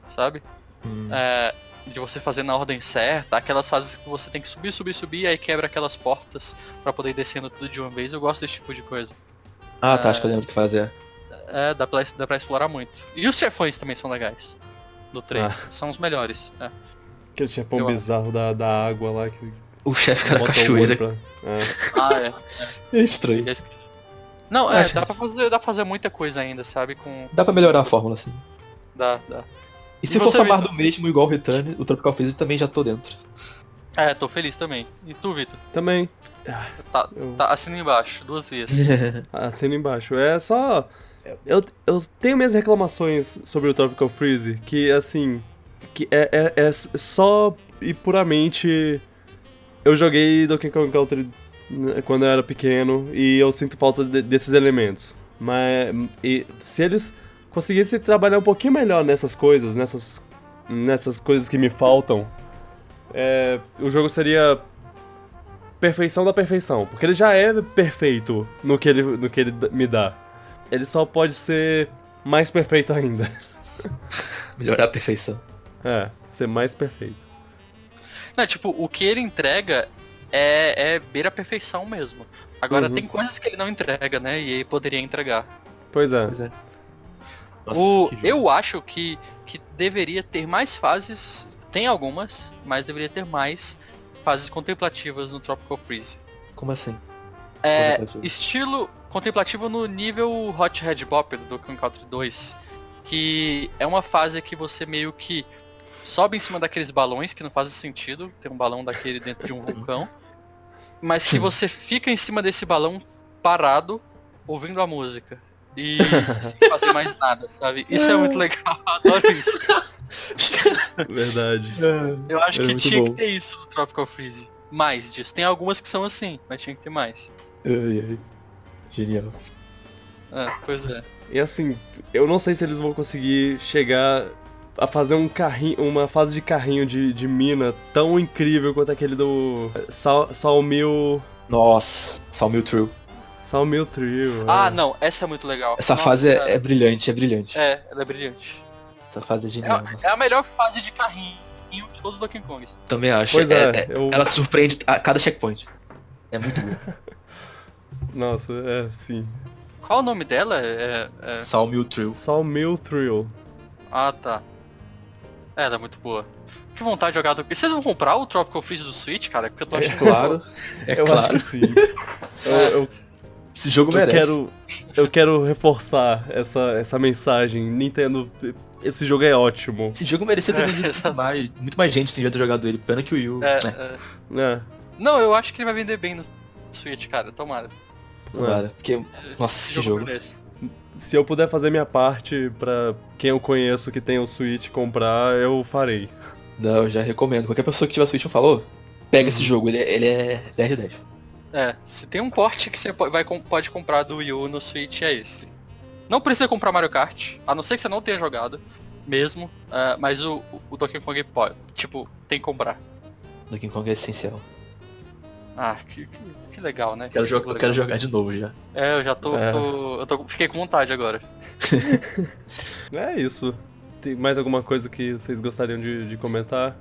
sabe? Hum. É, de você fazer na ordem certa, aquelas fases que você tem que subir, subir, subir, e aí quebra aquelas portas pra poder ir descendo tudo de uma vez. Eu gosto desse tipo de coisa. Ah, tá, acho que eu lembro o que fazer. É, dá pra, dá pra explorar muito. E os chefões também são legais. Do 3. Ah. São os melhores. É. Aquele chefão Eu- bizarro da, da água lá que O chefe olho cachoeira. pra... É. Ah, é. É estranho. Não, é, dá pra, fazer, dá pra fazer muita coisa ainda, sabe? Com. Dá pra melhorar a fórmula, assim. Dá, dá. E se E for Vitor? do mesmo igual o Return, o Tropical Freeze também já tô dentro. É, tô feliz também. E tu, Vitor? Também. Tá, Eu... tá assina embaixo, duas vezes. Assina embaixo. É só. Eu, eu tenho minhas reclamações sobre o Tropical Freeze, que assim. Que é, é, é só e puramente. Eu joguei Donkey Kong Country né, quando eu era pequeno e eu sinto falta de- desses elementos. Mas e se eles conseguissem trabalhar um pouquinho melhor nessas coisas, nessas, nessas coisas que me faltam, é, o jogo seria perfeição da perfeição. Porque ele já é perfeito no que ele, no que ele me dá. Ele só pode ser mais perfeito ainda. Melhorar a perfeição. É, ser mais perfeito. Não, tipo, o que ele entrega é, é beira a perfeição mesmo. Agora Uhum. tem coisas que ele não entrega, né? E ele poderia entregar. Pois é. Pois é. Nossa, o, eu acho que, que deveria ter mais fases. Tem algumas, mas deveria ter mais fases contemplativas no Tropical Freeze. Como assim? É, Contemplativo. estilo contemplativo no nível Hot Red Bop do Kong Country 2. Que é uma fase que você meio que sobe em cima daqueles balões que não fazem sentido. Tem um balão daquele dentro de um vulcão. Mas que você fica em cima desse balão parado, ouvindo a música. E sem fazer mais nada, sabe? Isso é muito legal, eu adoro isso. Verdade. Eu acho É que tinha bom. que ter isso no Tropical Freeze. Mais disso. Tem algumas que são assim, mas tinha que ter mais. Ai, ai. Genial. É, pois é. E assim, eu não sei se eles vão conseguir chegar a fazer um carrinho, uma fase de carrinho de, de mina tão incrível quanto aquele do Sal, Sawmill, Nossa, Sawmill True. Sawmill Trio. Ah, é. não, essa é muito legal. Essa Nossa, fase é, é brilhante, é brilhante. É, ela é brilhante. Essa fase é É, genial. nossa. é a melhor fase de carrinho de todos os Donkey Kongs. Também acho. Pois É- é, é- eu- Ela surpreende a cada checkpoint. É muito bom. Nossa, é, sim. Qual o nome dela? É, é- Sawmill True. Sawmill Thrill. Ah, tá. É, ela é muito boa. Que vontade de jogar. Vocês vão comprar o Tropical Freeze do Switch, cara? Porque eu tô É achando claro. É eu acho claro. que sim. Eu, eu- Esse jogo eu merece. quero, eu quero reforçar essa, essa mensagem. Nintendo, esse jogo é ótimo. Esse jogo merecia ter É, vendido muito mais. Muito mais gente tinha jogado ele. Pena que o Wii U. É, né, é. É, Não, eu acho que ele vai vender bem no Switch, cara. Tomara. tomara. Porque, nossa, Esse que jogo. merece. Se eu puder fazer minha parte pra quem eu conheço que tem o Switch comprar, eu farei. Não, eu já recomendo. Qualquer pessoa que tiver Switch, eu falo, pega esse jogo. Ele, é- ele é 10 de 10. É, se tem um porte que você vai, pode comprar do Wii U no Switch, é esse. Não precisa comprar Mario Kart, a não ser que você não tenha jogado, mesmo, ah, mas o, o Donkey Kong pode, tipo, tem que comprar. Donkey Kong é essencial. Ah, que, que, que legal, né? Quero Que legal. quero jogar de novo já. É, eu já tô, É. tô- eu tô, fiquei com vontade agora. É isso. Tem mais alguma coisa que vocês gostariam de, de comentar?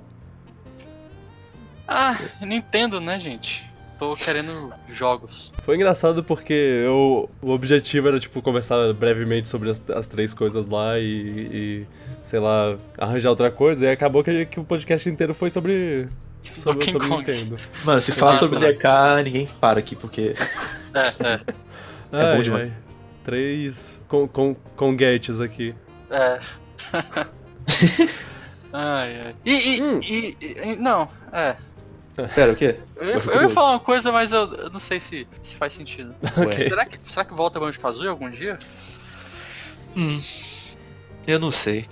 Ah, Nintendo, né, gente? Tô querendo jogos. Foi engraçado porque eu, o objetivo era, tipo, conversar brevemente sobre as, as três coisas lá e, e, sei lá, arranjar outra coisa. E acabou que, que o podcast inteiro foi sobre, sobre, sobre. Nintendo. Mano, se fala Ah, sobre. DK, ninguém para aqui, porque. É, é, É bom Ai, demais. ai. Três com, com, com gates aqui. é. ai, ai. E, e, Hum. e- e- não, é. Pera, o quê? Eu ia, Eu ia falar uma coisa, mas eu, eu não sei se, se faz sentido. Ok. Será que, será que volta Banjo Kazooie algum dia? Hum, eu não sei.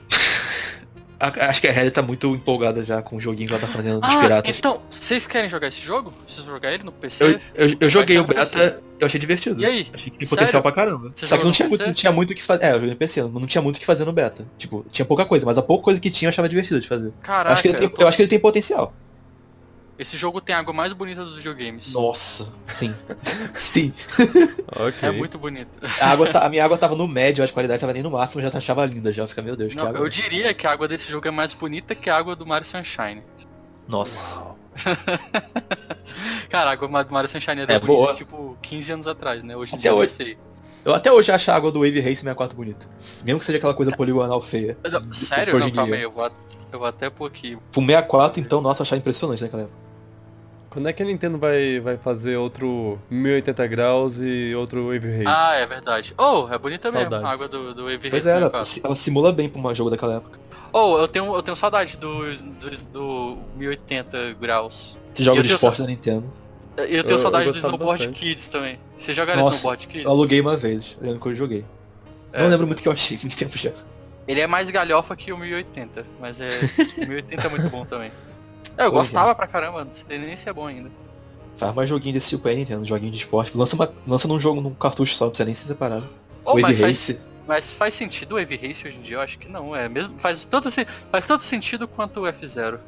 Acho que a Red tá muito empolgada já com o joguinho que ela tá fazendo dos Ah, piratas. então, vocês querem jogar esse jogo? Vocês jogar ele no PC? Eu, eu, eu joguei o beta, eu achei divertido. E aí? Achei que tem Sério? potencial pra caramba. Você Só que não tinha, muito, não tinha muito o que fazer. É, eu joguei no PC, não tinha muito o que fazer no beta. Tipo, tinha pouca coisa, mas a pouca coisa que tinha eu achava divertido de fazer. Caraca, acho que ele tem, eu, tô- eu acho que ele tem potencial. Esse jogo tem a água mais bonita dos videogames. Nossa, sim. sim. Ok. É muito bonito. A, água tá- a minha água tava no médio, a qualidade tava nem no máximo, eu já achava linda, já fica, meu Deus, que Não, água. eu diria que a água desse jogo é mais bonita que a água do Mario Sunshine. Nossa. Cara, a água do Mario Sunshine era É bonita, boa. tipo, 15 anos atrás, né? Hoje em Até dia eu hoje. sei. Eu até hoje acho a água do Wave Race 64 bonita. Mesmo que seja aquela coisa poligonal feia. Sério? Não, calma aí, eu vou, eu vou até pôr aqui. Pro 64, então, nossa, eu achava impressionante naquela época. Quando é que a Nintendo vai, vai fazer outro 1080 graus e outro Wave Race? Ah, é verdade. Oh, é bonita mesmo Saudades. a água do, do Wave Pois Race é, ela, 64. ela simula bem pra um jogo daquela época. Oh, eu tenho, eu tenho saudade do, do, do 1080 graus. Esse jogo Eu de tenho esporte da Nintendo. Eu tenho eu saudade do gostava Snowboard bastante. Kids também. Você jogaram Nossa, Snowboard Kids? Eu aluguei uma vez, eu lembro que eu joguei. É. Não lembro muito o que eu achei, muito tempo já. Ele é mais galhofa que o 1080, mas é. o 1080 é muito bom também. É, eu Pois gostava pra caramba, não sei nem se é bom ainda. Faz mais joguinho desse tipo aí, Nintendo, joguinho de esporte. Lança, uma, lança num jogo, num cartucho só, não precisa nem ser separado. Oh, Wave mas, faz, Race. mas faz sentido o Wave Race hoje em dia? Eu acho que não, é mesmo. Faz tanto, se- faz tanto sentido quanto o F0.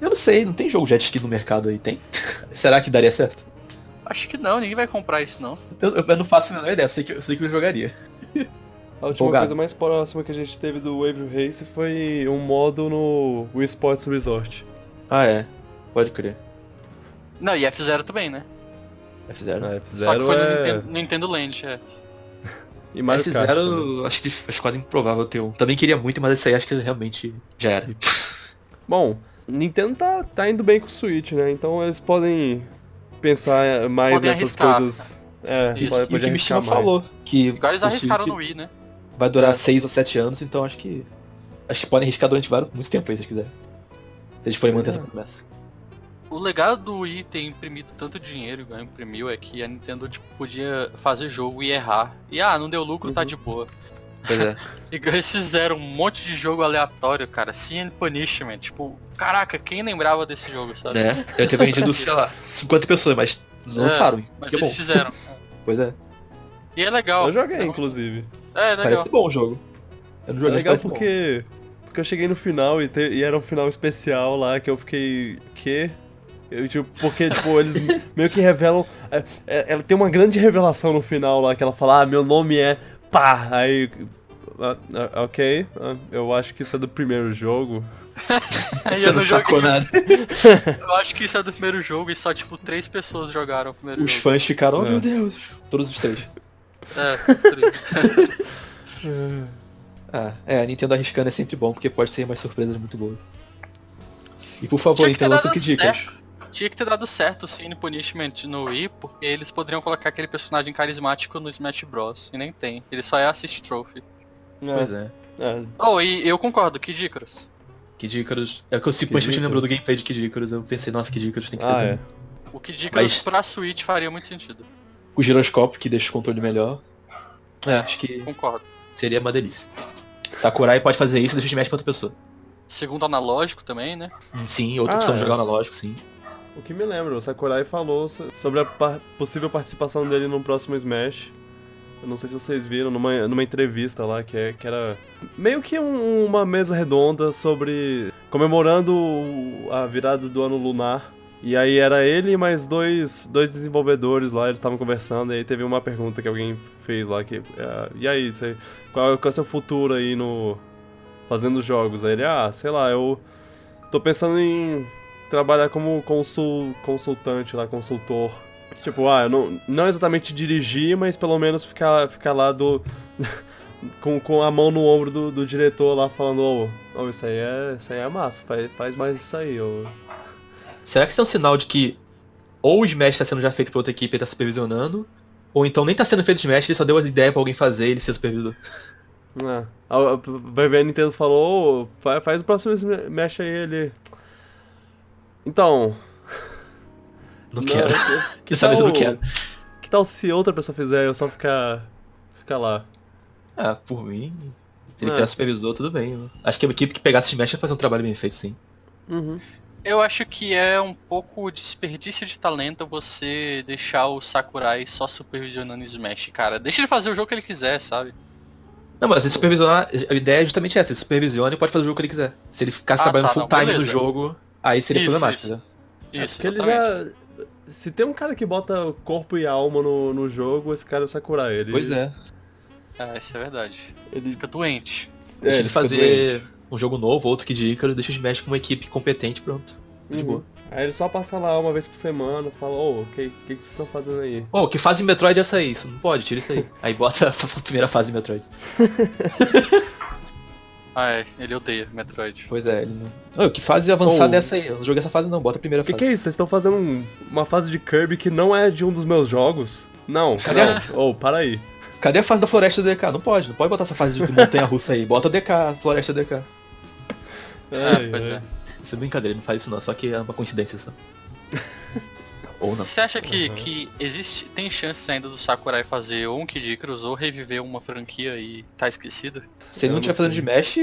Eu não sei, não tem jogo jet ski no mercado aí, tem? Será que daria certo? Acho que não, ninguém vai comprar isso não. Eu, eu não faço a menor ideia, eu sei que, eu sei que eu jogaria. A última coisa mais próxima que a gente teve do Wave Race foi um modo no Wii Sports Resort. Ah, é. Pode crer. Não, e F0 também, né? F0. A Só que F0 foi no é... Nintendo, Nintendo Land, é. E Mario Kart também. F0, acho que acho quase improvável ter um. Também queria muito, mas esse aí acho que realmente já era. Bom, Nintendo tá, tá indo bem com o Switch, né? Então eles podem pensar mais Podem nessas arriscar. coisas. É, Isso. pode, E o pode que mais. falou, que Igual eles arriscaram no Wii, né? vai durar É. 6 ou 7 anos, então acho que. Acho que podem arriscar durante vários, muito tempo aí, se eles quiserem. Se eles forem manter é. essa promessa. O legal do Wii ter imprimido tanto dinheiro, igual imprimiu, é que a Nintendo tipo, podia fazer jogo e errar. E ah, não deu lucro, tá Uhum. de boa. Pois é. Igual eles fizeram um monte de jogo aleatório, cara. Sin Punishment. Tipo, caraca, quem lembrava desse jogo, sabe? né? Eu ter vendido, sei lá, 50 pessoas, mas lançaram. Mas que é eles bom. fizeram. Pois é. E é legal. Eu joguei, É, inclusive. É, legal. Parece bom o jogo. Eu não É legal parece bom. Porque. Eu cheguei no final e, te- e era um final especial lá que eu fiquei. Que? Eu, tipo, porque, tipo, eles meio que revelam. é, é, ela tem uma grande revelação no final lá que ela fala, ah, meu nome é pá. Aí. ah, ok, ah, eu acho que isso é do primeiro jogo. Eu não sacou nada. Eu acho que isso é do primeiro jogo e só, tipo, três pessoas jogaram o primeiro Os jogo. fãs ficaram, oh É. meu Deus. Todos os três. É, os três. Ah, é, a Nintendo arriscando é sempre bom, porque pode ser umas surpresas muito boas. E por favor, que Nintendo, lança que dicas. certo. Tinha que ter dado certo o Sin Punishment no Wii, porque eles poderiam colocar aquele personagem carismático no Smash Bros. E nem tem. Ele só é Assist Trophy. Pois é. É, Oh, e eu concordo, Kid Icarus. Kid Icarus. É que eu Kid simplesmente me lembrou do gameplay de Kid Icarus. Eu pensei, nossa, Kid Icarus tem que ter ah, também. é. O Kid Icarus Mas- pra Switch faria muito sentido. O giroscópio que deixa o controle melhor. É, acho que Concordo. seria uma delícia. Sakurai pode fazer isso e deixa o Smash pra outra pessoa. Segundo analógico também, né? Sim, outra Ah, opção de é. jogar analógico, sim. O que me lembra, o Sakurai falou so- sobre a par- possível participação dele no próximo Smash. Eu não sei se vocês viram numa, numa entrevista lá, que, é, que era meio que um- uma mesa redonda sobre. comemorando a virada do ano lunar. E aí era ele e mais dois, dois desenvolvedores lá, eles estavam conversando, e aí teve uma pergunta que alguém fez lá, que. ah, e aí, você, qual, qual é o seu futuro aí no. fazendo jogos? Aí ele, ah, sei lá, eu tô pensando em trabalhar como consul, consultante lá, consultor. Tipo, ah, não, não exatamente dirigir, mas pelo menos ficar, ficar lá do. com, com a mão no ombro do, do diretor lá falando, ô, ô, isso aí é. Isso aí é massa, faz, faz mais isso aí, ô. Será que isso é um sinal de que ou o Smash tá sendo já feito por outra equipe e tá supervisionando, ou então nem tá sendo feito o Smash, ele só deu as ideias pra alguém fazer e ele ser supervisor. É. A, a, vai ver a Nintendo falou, fa- faz o próximo Smash aí, ele. Então. Não quero. Que Dessa vez eu não tal- quero. Que tal se outra pessoa fizer eu só ficar. ficar lá? Ah, por mim. Se ele É. tiver supervisor, tudo bem. eu- Acho que a equipe que pegasse o Smash ia fazer um trabalho bem feito, sim. Uhum. Eu acho que é um pouco desperdício de talento você deixar o Sakurai só supervisionando Smash, cara. Deixa ele fazer o jogo que ele quiser, sabe? Não, mas ele supervisionar, a ideia é justamente essa, ele supervisiona e pode fazer o jogo que ele quiser. Se ele ficasse Ah, trabalhando tá, full não, time no jogo, aí seria Isso, problemático, isso. né? Isso, Porque ele já. Se tem um cara que bota corpo e alma no, no jogo, esse cara é o Sakurai. Ele, Pois é. É, isso é verdade. Ele, Fica doente. é, Deixa ele fica fazer um jogo novo, outro que de Ícaro, deixa os mexe com uma equipe competente, pronto. De Uhum. boa. Aí ele só passa lá uma vez por semana, fala, ô, o que, que, que vocês estão fazendo aí? Ô, que fase de Metroid é essa aí? Isso não pode, tira isso aí. Aí bota a primeira fase de Metroid. Ah, é, ele odeia Metroid. Pois é, ele não. Ô, que fase avançada Ô. é essa aí? Eu não joguei essa fase não, bota a primeira O que, fase. que é isso? Vocês estão fazendo um- uma fase de Kirby que não é de um dos meus jogos? Não, Cadê? não. Ô, para aí. Cadê a fase da Floresta DK? Não pode, não pode botar essa fase de montanha russa aí. Bota DK, Floresta DK. Ah, Ai, pois é. Isso é brincadeira, ele não faz isso não, só que é uma coincidência só. Ou não. Você acha que, Uhum. que existe, tem chances ainda do Sakurai fazer ou um Kid Icarus ou reviver uma franquia e tá esquecido? Se ele não estiver fazendo de mesh,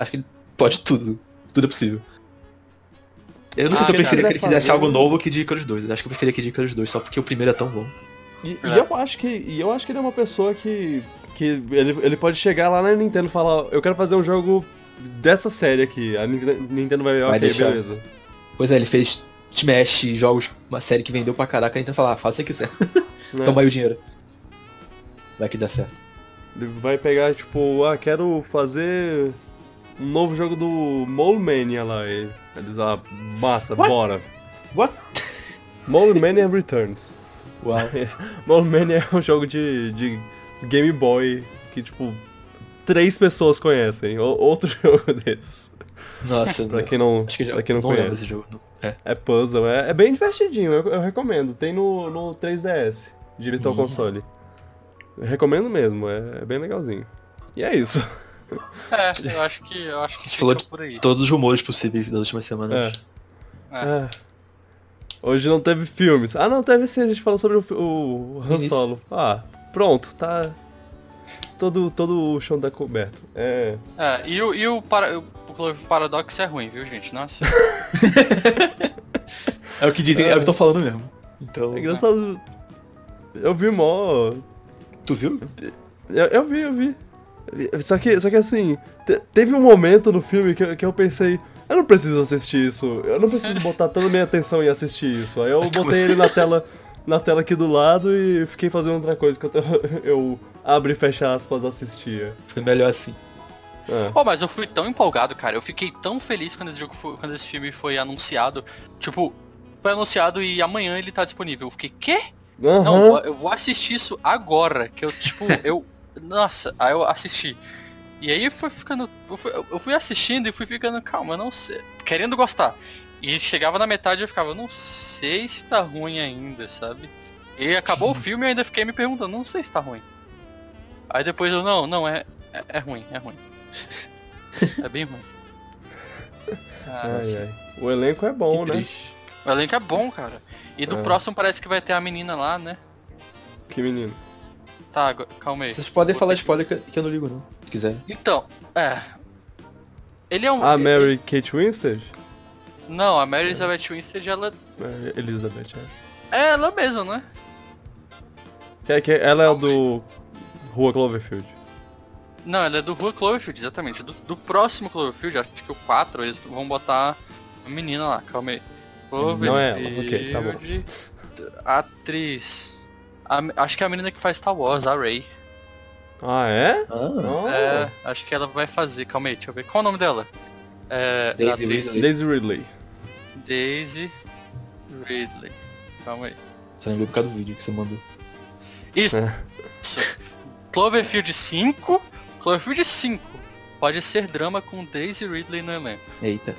acho que ele pode tudo. Tudo é possível. Eu não Ah, sei se eu preferia que ele fizesse fazer algo novo que de Icarus 2. Eu acho que eu preferia que de Icarus 2, só porque o primeiro é tão bom. E, É. e eu acho que e eu acho que ele é uma pessoa que que ele, ele pode chegar lá na Nintendo e falar, eu quero fazer um jogo dessa série aqui. A Nintendo vai, Vai ok, deixar. beleza. Pois é, ele fez Smash, jogos, uma série que vendeu pra caraca, a gente vai falar, ah, faz o que quiser. Né? Toma aí o dinheiro. Vai que dá certo. Ele vai pegar, tipo, ah, quero fazer um novo jogo do Mole Mania lá. E eles, ah, massa, What? bora. What? Mole Mania Returns. Uau. Mole Mania é um jogo de, de Game Boy que, tipo, três pessoas conhecem. O- outro jogo desses. Nossa, Pra quem não, acho que já pra quem não, não conhece. jogo. não. É. É puzzle, é, é bem divertidinho, eu, eu recomendo. Tem no, no 3DS, de Virtual Uhum. Console. Eu recomendo mesmo, é, é bem legalzinho. E é isso. É, eu acho que eu acho que gente falou por aí. Todos os rumores possíveis das últimas semanas. É. Ah. Hoje não teve filmes. Ah, não, teve sim, a gente falou sobre o, o Han. Solo. Ah, pronto, tá. Todo, todo o chão tá coberto. É. É, e o, e o, para, o Clover Paradox é ruim, viu, gente? Nossa. É o que dizem, é, o que estão falando mesmo. Então, é engraçado. Eu vi mó. tu viu? Eu, eu vi, eu vi. Só que, só que assim, te- teve um momento no filme que, eu- que eu pensei, eu não preciso assistir isso, eu não preciso botar toda a minha atenção em assistir isso. Aí eu botei ele na tela, na tela aqui do lado e fiquei fazendo outra coisa que eu, eu abro e fecho aspas assistia. Foi melhor assim. É. Pô, mas eu fui tão empolgado, cara. Eu fiquei tão feliz quando esse jogo foi, quando esse filme foi anunciado. Tipo, foi anunciado e amanhã ele tá disponível. Eu fiquei, quê? Não, Aham. eu- vou assistir isso agora. Que eu, tipo, eu. Nossa, aí eu assisti. E aí foi ficando. Eu fui, eu fui assistindo e fui ficando, calma, eu não sei. Querendo gostar. E chegava na metade e eu ficava, eu não sei se tá ruim ainda, sabe? E acabou o filme e eu ainda fiquei me perguntando, não sei se tá ruim. Aí depois eu, não, não, é, é, é ruim, é ruim. É bem ruim. Ah, Ai, ai. O elenco é bom, né? triste. o elenco é bom, cara. E do É. próximo parece que vai ter a menina lá, né? Que menino. Tá, calma aí. Vocês podem Vou falar ter- spoiler que, eu não ligo não, se quiserem. Então, é. Ele é um. A ele- Mary Kate Winstead? Não, a Mary Elizabeth Winstead, ela Mary Elizabeth, acho. é ela mesma, né? Que, que ela é o do Rua Cloverfield. Não, ela é do Rua Cloverfield, exatamente. Do, do próximo Cloverfield, acho que o 4, eles vão botar a menina lá, calma aí. Não é ela, ok, tá bom. Cloverfield, Atriz. A- acho que é a menina que faz Star Wars, a Rey. Ah, é? Ah, Oh. É, acho que ela vai fazer. Calma aí, deixa eu ver. Qual é o nome dela? É, Daisy. Ridley. Daisy Ridley. Daisy Ridley. Calma aí. só lembrei por causa do vídeo que você mandou. Isso. É. Isso. Cloverfield 5. Cloverfield 5. Pode ser drama com Daisy Ridley no elenco. Eita.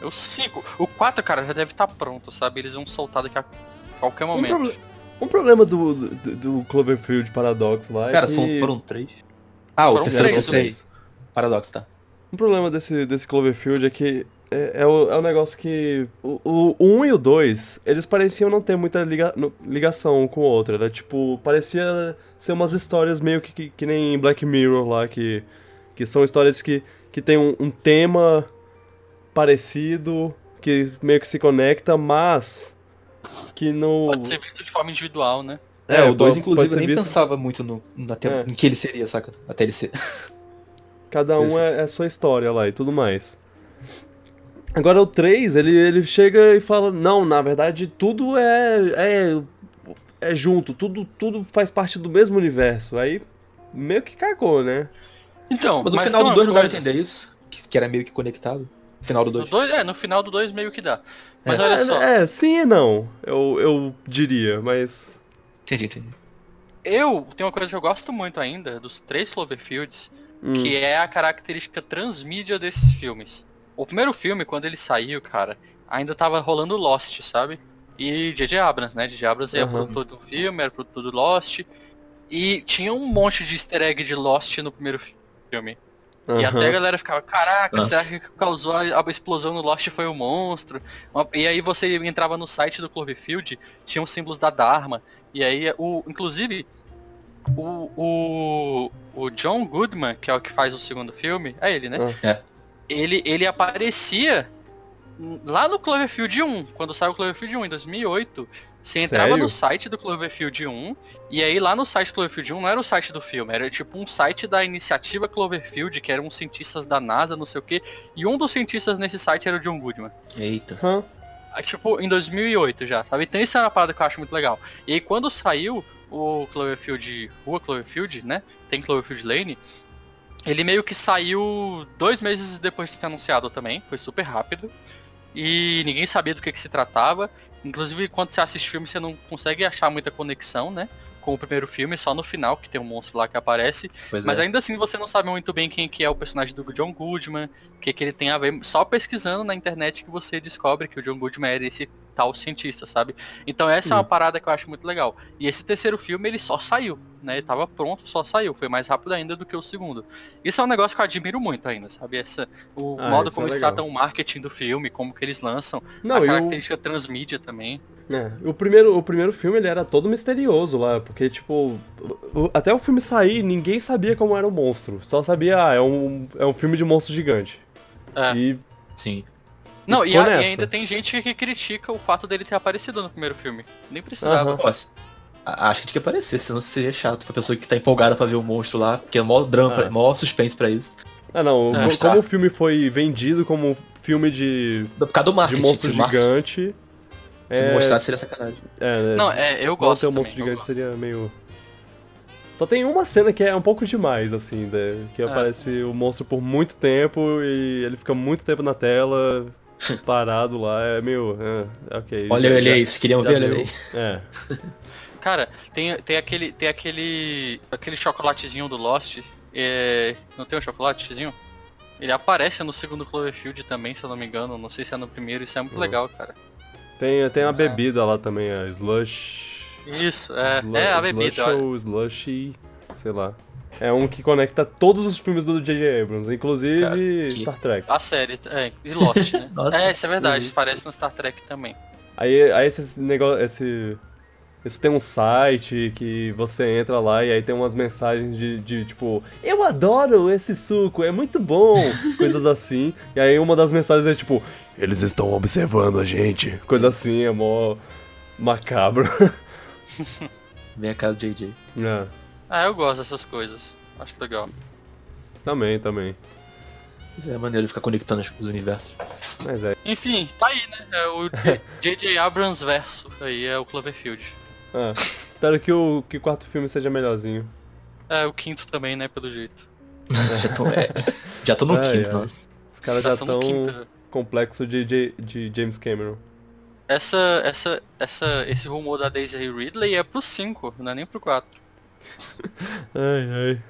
É o 5. O 4, cara, já deve estar pronto, sabe? Eles vão soltar daqui a qualquer Um, momento. proble- um problema do, do, do Cloverfield Paradox lá é Cara, que... são- foram três? Ah, o Foram terceiro três, não sei. três. Paradoxo, tá. Um problema desse, desse Cloverfield é que é, é, o, é um negócio que. O, o 1 e o 2, eles pareciam não ter muita liga- no- ligação um com o outro. Era tipo. Parecia ser umas histórias meio que, que, que nem Black Mirror lá, que, que são histórias que, que tem um, um tema parecido, que meio que se conecta, mas. Que não. Pode ser visto de forma individual, né? É, É, o 2 pode- inclusive nem visto- pensava muito no, na te- É. em que ele seria, saca? Até ele ser. Cada um é, é a sua história lá e tudo mais. Agora o 3, ele, ele chega e fala, não, na verdade tudo é, é, é junto, tudo, tudo faz parte do mesmo universo. Aí meio que cagou, né? Então, Mas no mas final do uma 2 não dá pra entender isso? Que, que era meio que conectado? No final do No 2. dois- é, no final do 2 meio que dá. Mas É. olha é, só, é, sim e não, eu, eu diria, mas... Entendi, entendi. eu tenho uma coisa que eu gosto muito ainda dos três Cloverfields, hum, que é a característica transmídia desses filmes. O primeiro filme, quando ele saiu, cara, ainda tava rolando Lost, sabe? E J.J. Abrams, né? J.J. Abrams era Aham. produtor do filme, era produtor do Lost. E tinha um monte de easter egg de Lost no primeiro fi- filme. E aham. até a galera ficava, caraca, Nossa. será que o que causou a a explosão no Lost foi o monstro? Uma- E aí você entrava no site do Cloverfield, tinha os símbolos da Dharma. E aí, o, inclusive, o, o, o John Goodman, que é o que faz o segundo filme, é ele, né? Ah. É. Ele, ele aparecia lá no Cloverfield 1, quando saiu o Cloverfield 1 em 2008. Você entrava Sério? no site do Cloverfield 1, e aí lá no site do Cloverfield 1 não era o site do filme, era tipo um site da iniciativa Cloverfield, que eram cientistas da NASA, não sei o que, e um dos cientistas nesse site era o John Goodman. Eita. Hã? Aí, tipo, em 2008 já, sabe? Então isso é uma parada que eu acho muito legal. E aí quando saiu o Cloverfield, Rua Cloverfield, né? Tem Cloverfield Lane, ele meio que saiu dois meses depois de ser anunciado também, foi super rápido. E ninguém sabia do que, que se tratava. Inclusive, quando você assiste filme, você não consegue achar muita conexão, né? Com o primeiro filme, só no final, que tem um monstro lá que aparece. Pois Mas é. ainda assim você não sabe muito bem quem que é o personagem do John Goodman, o que, que ele tem a ver. Só pesquisando na internet que você descobre que o John Goodman era esse tal cientista, sabe? Então essa é uma parada que eu acho muito legal. E esse terceiro filme ele só saiu, né? Ele tava pronto, só saiu. Foi mais rápido ainda do que o segundo. Isso é um negócio que eu admiro muito ainda, sabe? Essa, o Ah, modo isso como é eles tratam o marketing do filme, como que eles lançam, Não, a característica transmídia também. é, o, primeiro, o primeiro filme ele era todo misterioso lá, porque, tipo, o- até o filme sair, ninguém sabia como era o monstro. Só sabia, ah, é um, é um filme de monstro gigante. É. E Sim. Não, e, a- e ainda tem gente que critica o fato dele ter aparecido no primeiro filme. Nem precisava. Aham. Pô, a- acho que tinha que aparecer, senão seria chato pra pessoa que tá empolgada pra ver o monstro lá, porque é mó drama, pra- Ah. mó suspense pra isso. Ah, não, É, mostrar. como o filme foi vendido como filme de, Por causa do de marketing. monstro se o marketing- gigante. Se é, mostrar seria sacanagem. é, né, Não, é, eu não gosto. ter um monstro gigante gosto. seria meio. Só tem uma cena que é um pouco demais, assim, né, que É. aparece o monstro por muito tempo e ele fica muito tempo na tela, parado lá, é meio. é, ok. Olha já- ele já- aí, vocês queriam já ver, olha ele aí. É. Cara, tem, tem aquele. Tem aquele. aquele chocolatezinho do Lost. é, não tem um chocolatezinho? Ele aparece no segundo Cloverfield também, se eu não me engano. Não sei se é no primeiro, isso é muito Uhum. legal, cara. Tem, tem a bebida lá também, a Slush. Isso, é, Slu- é a Slush bebida. olha. ou Slushy, sei lá. É um que conecta todos os filmes do J.J. Abrams, inclusive Cara, que- Star Trek. A série, é, e Lost, né? É, isso é verdade, Uhum. parece no Star Trek também. Aí, aí esse negócio, esse... Isso tem um site que você entra lá e aí tem umas mensagens de, de, tipo, eu adoro esse suco, é muito bom, coisas assim. E aí uma das mensagens é tipo, eles estão observando a gente, coisa assim, é mó macabro. Vem a casa do JJ. é, Ah, eu gosto dessas coisas. Acho legal. também, também. Isso é maneiro de ficar conectando os os universos. Mas é. Enfim, tá aí, né? É o J.J. Abrams verso. Aí é o Cloverfield. Ah, espero que o, que o quarto filme seja melhorzinho. É, o quinto também, né, pelo jeito. já, tô, é, já tô no Ai, quinto, ai. nossa. Os caras já estão quinto. complexo de, de, de James Cameron. Essa, essa, essa, esse rumor da Daisy Ridley é pro 5, não é nem pro 4. Ai, ai.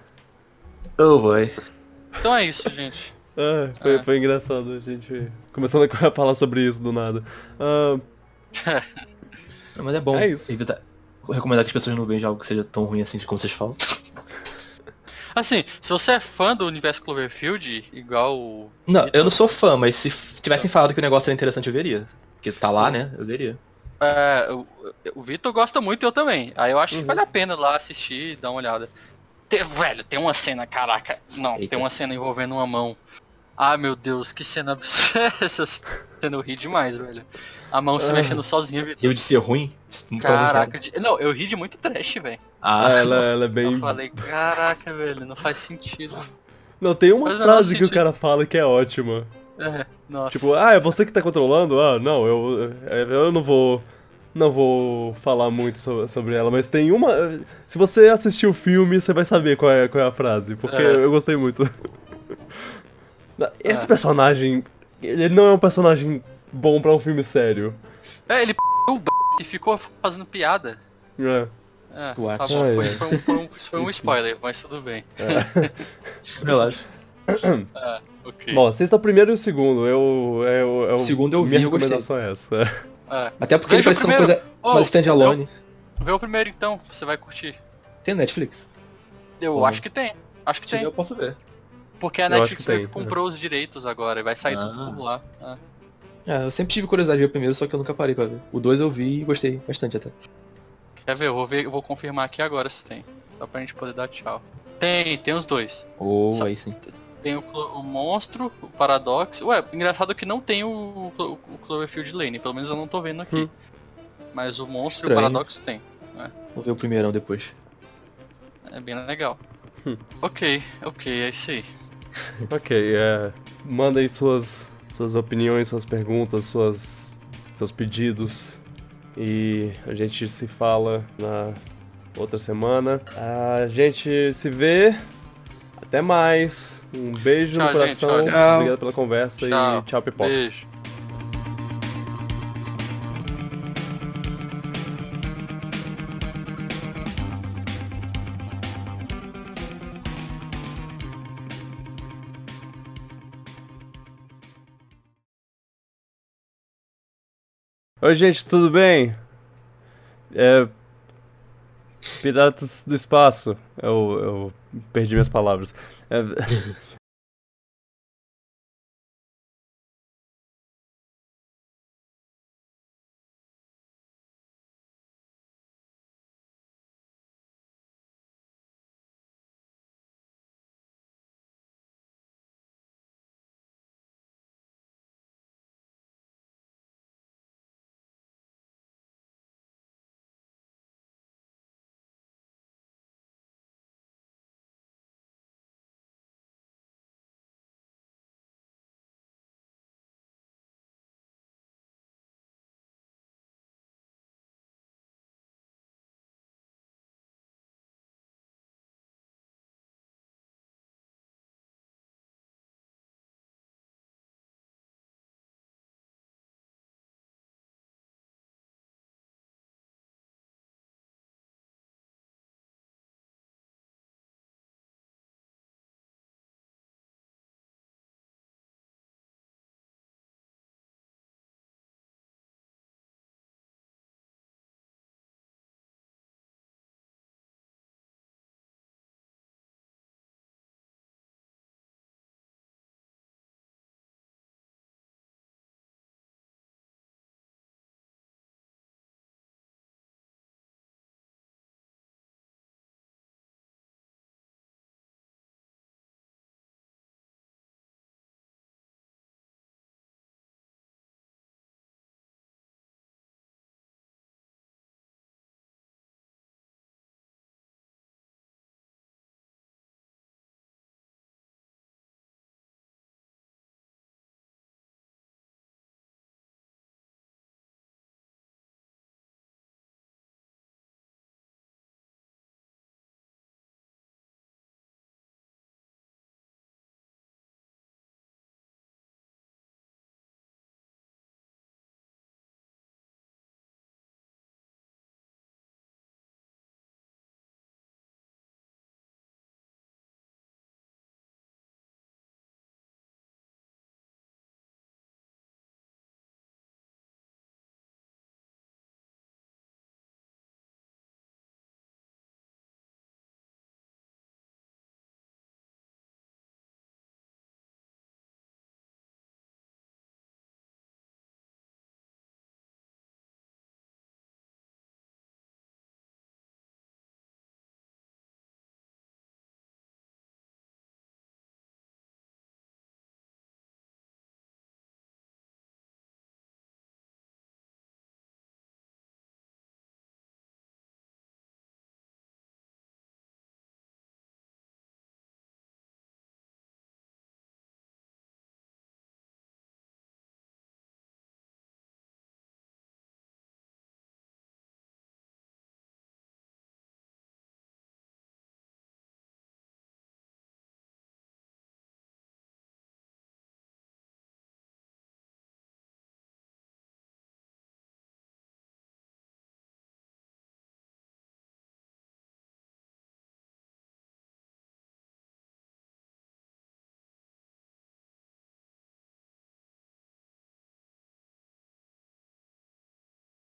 Oh boy. Então é isso, gente. Ah, foi, É. foi engraçado a gente começando a falar sobre isso do nada. Ah, Não, Mas é bom É isso. evitar. Vou recomendar que as pessoas não vejam algo que seja tão ruim assim como vocês falam. Assim, se você é fã do universo Cloverfield, igual o... Não, eu não sou fã, mas se tivessem falado que o negócio era interessante, eu veria. Porque tá lá, né? Eu veria. É, o, o Vitor gosta muito e eu também. Aí eu acho Uhum. que vale a pena lá assistir e dar uma olhada. Tem- velho, tem uma cena, caraca. Não, Eita. tem uma cena envolvendo uma mão. Ah, meu Deus, que cena absurda. Eu ri demais, velho. A mão se Ah. mexendo sozinha, Vitor. Rio de ser ruim? Caraca, de- não, eu ri de muito trash, velho. Ah, ela, nossa. ela é bem. Eu falei, caraca, velho, não faz sentido. Não, tem uma Mas não frase que o sentido. cara fala que é ótima. É, nossa. Tipo, ah, é você que tá controlando? Ah, não, eu, eu não vou. Não vou falar muito so- sobre ela, mas tem uma. Se você assistir o filme, você vai saber qual é, qual é a frase, porque É. eu gostei muito. Esse É. personagem. Ele não é um personagem bom pra um filme sério. É, ele o b e ficou fazendo piada. É. É, tá bom, Ai, foi, foi um, foi um- foi um spoiler, mas tudo bem. Relaxa. É, ok. Bom, assista o primeiro e o segundo. Eu, eu, eu, O segundo eu vi, minha eu recomendação é essa. É. Até porque ele Veja o parece uma coisa Oh, mais standalone. Vê o primeiro então, você vai curtir. Tem Netflix? Eu acho que tem. Acho que Se tem. eu posso ver. Porque a Eu Netflix que meio que comprou os direitos agora e vai sair Ah. tudo lá. É. É, eu sempre tive curiosidade de ver o primeiro, só que eu nunca parei pra ver. O dois eu vi e gostei bastante até. Quer ver? Eu vou ver, eu vou confirmar aqui agora se tem. Só pra gente poder dar tchau. Tem, tem os dois. Ou Só- aí sim. Tem o, o monstro, o Paradox. Ué, engraçado que não tem o, Clo- o Cloverfield Lane, pelo menos eu não tô vendo aqui. Hum. Mas o monstro e o Estranho. Paradox tem. Vou ver o primeirão depois. É bem legal. Hum. Ok, ok, é isso aí. Ok, é. Mandem suas, suas opiniões, suas perguntas, suas, seus pedidos. E a gente se fala na outra semana. A gente se vê. Até mais. Um beijo Tchau, no gente, coração. tchau, tchau. Obrigado pela conversa e tchau, pipoca. Beijo. Oi, gente, tudo bem? É. Piratas do Espaço. Eu, eu perdi minhas palavras. É,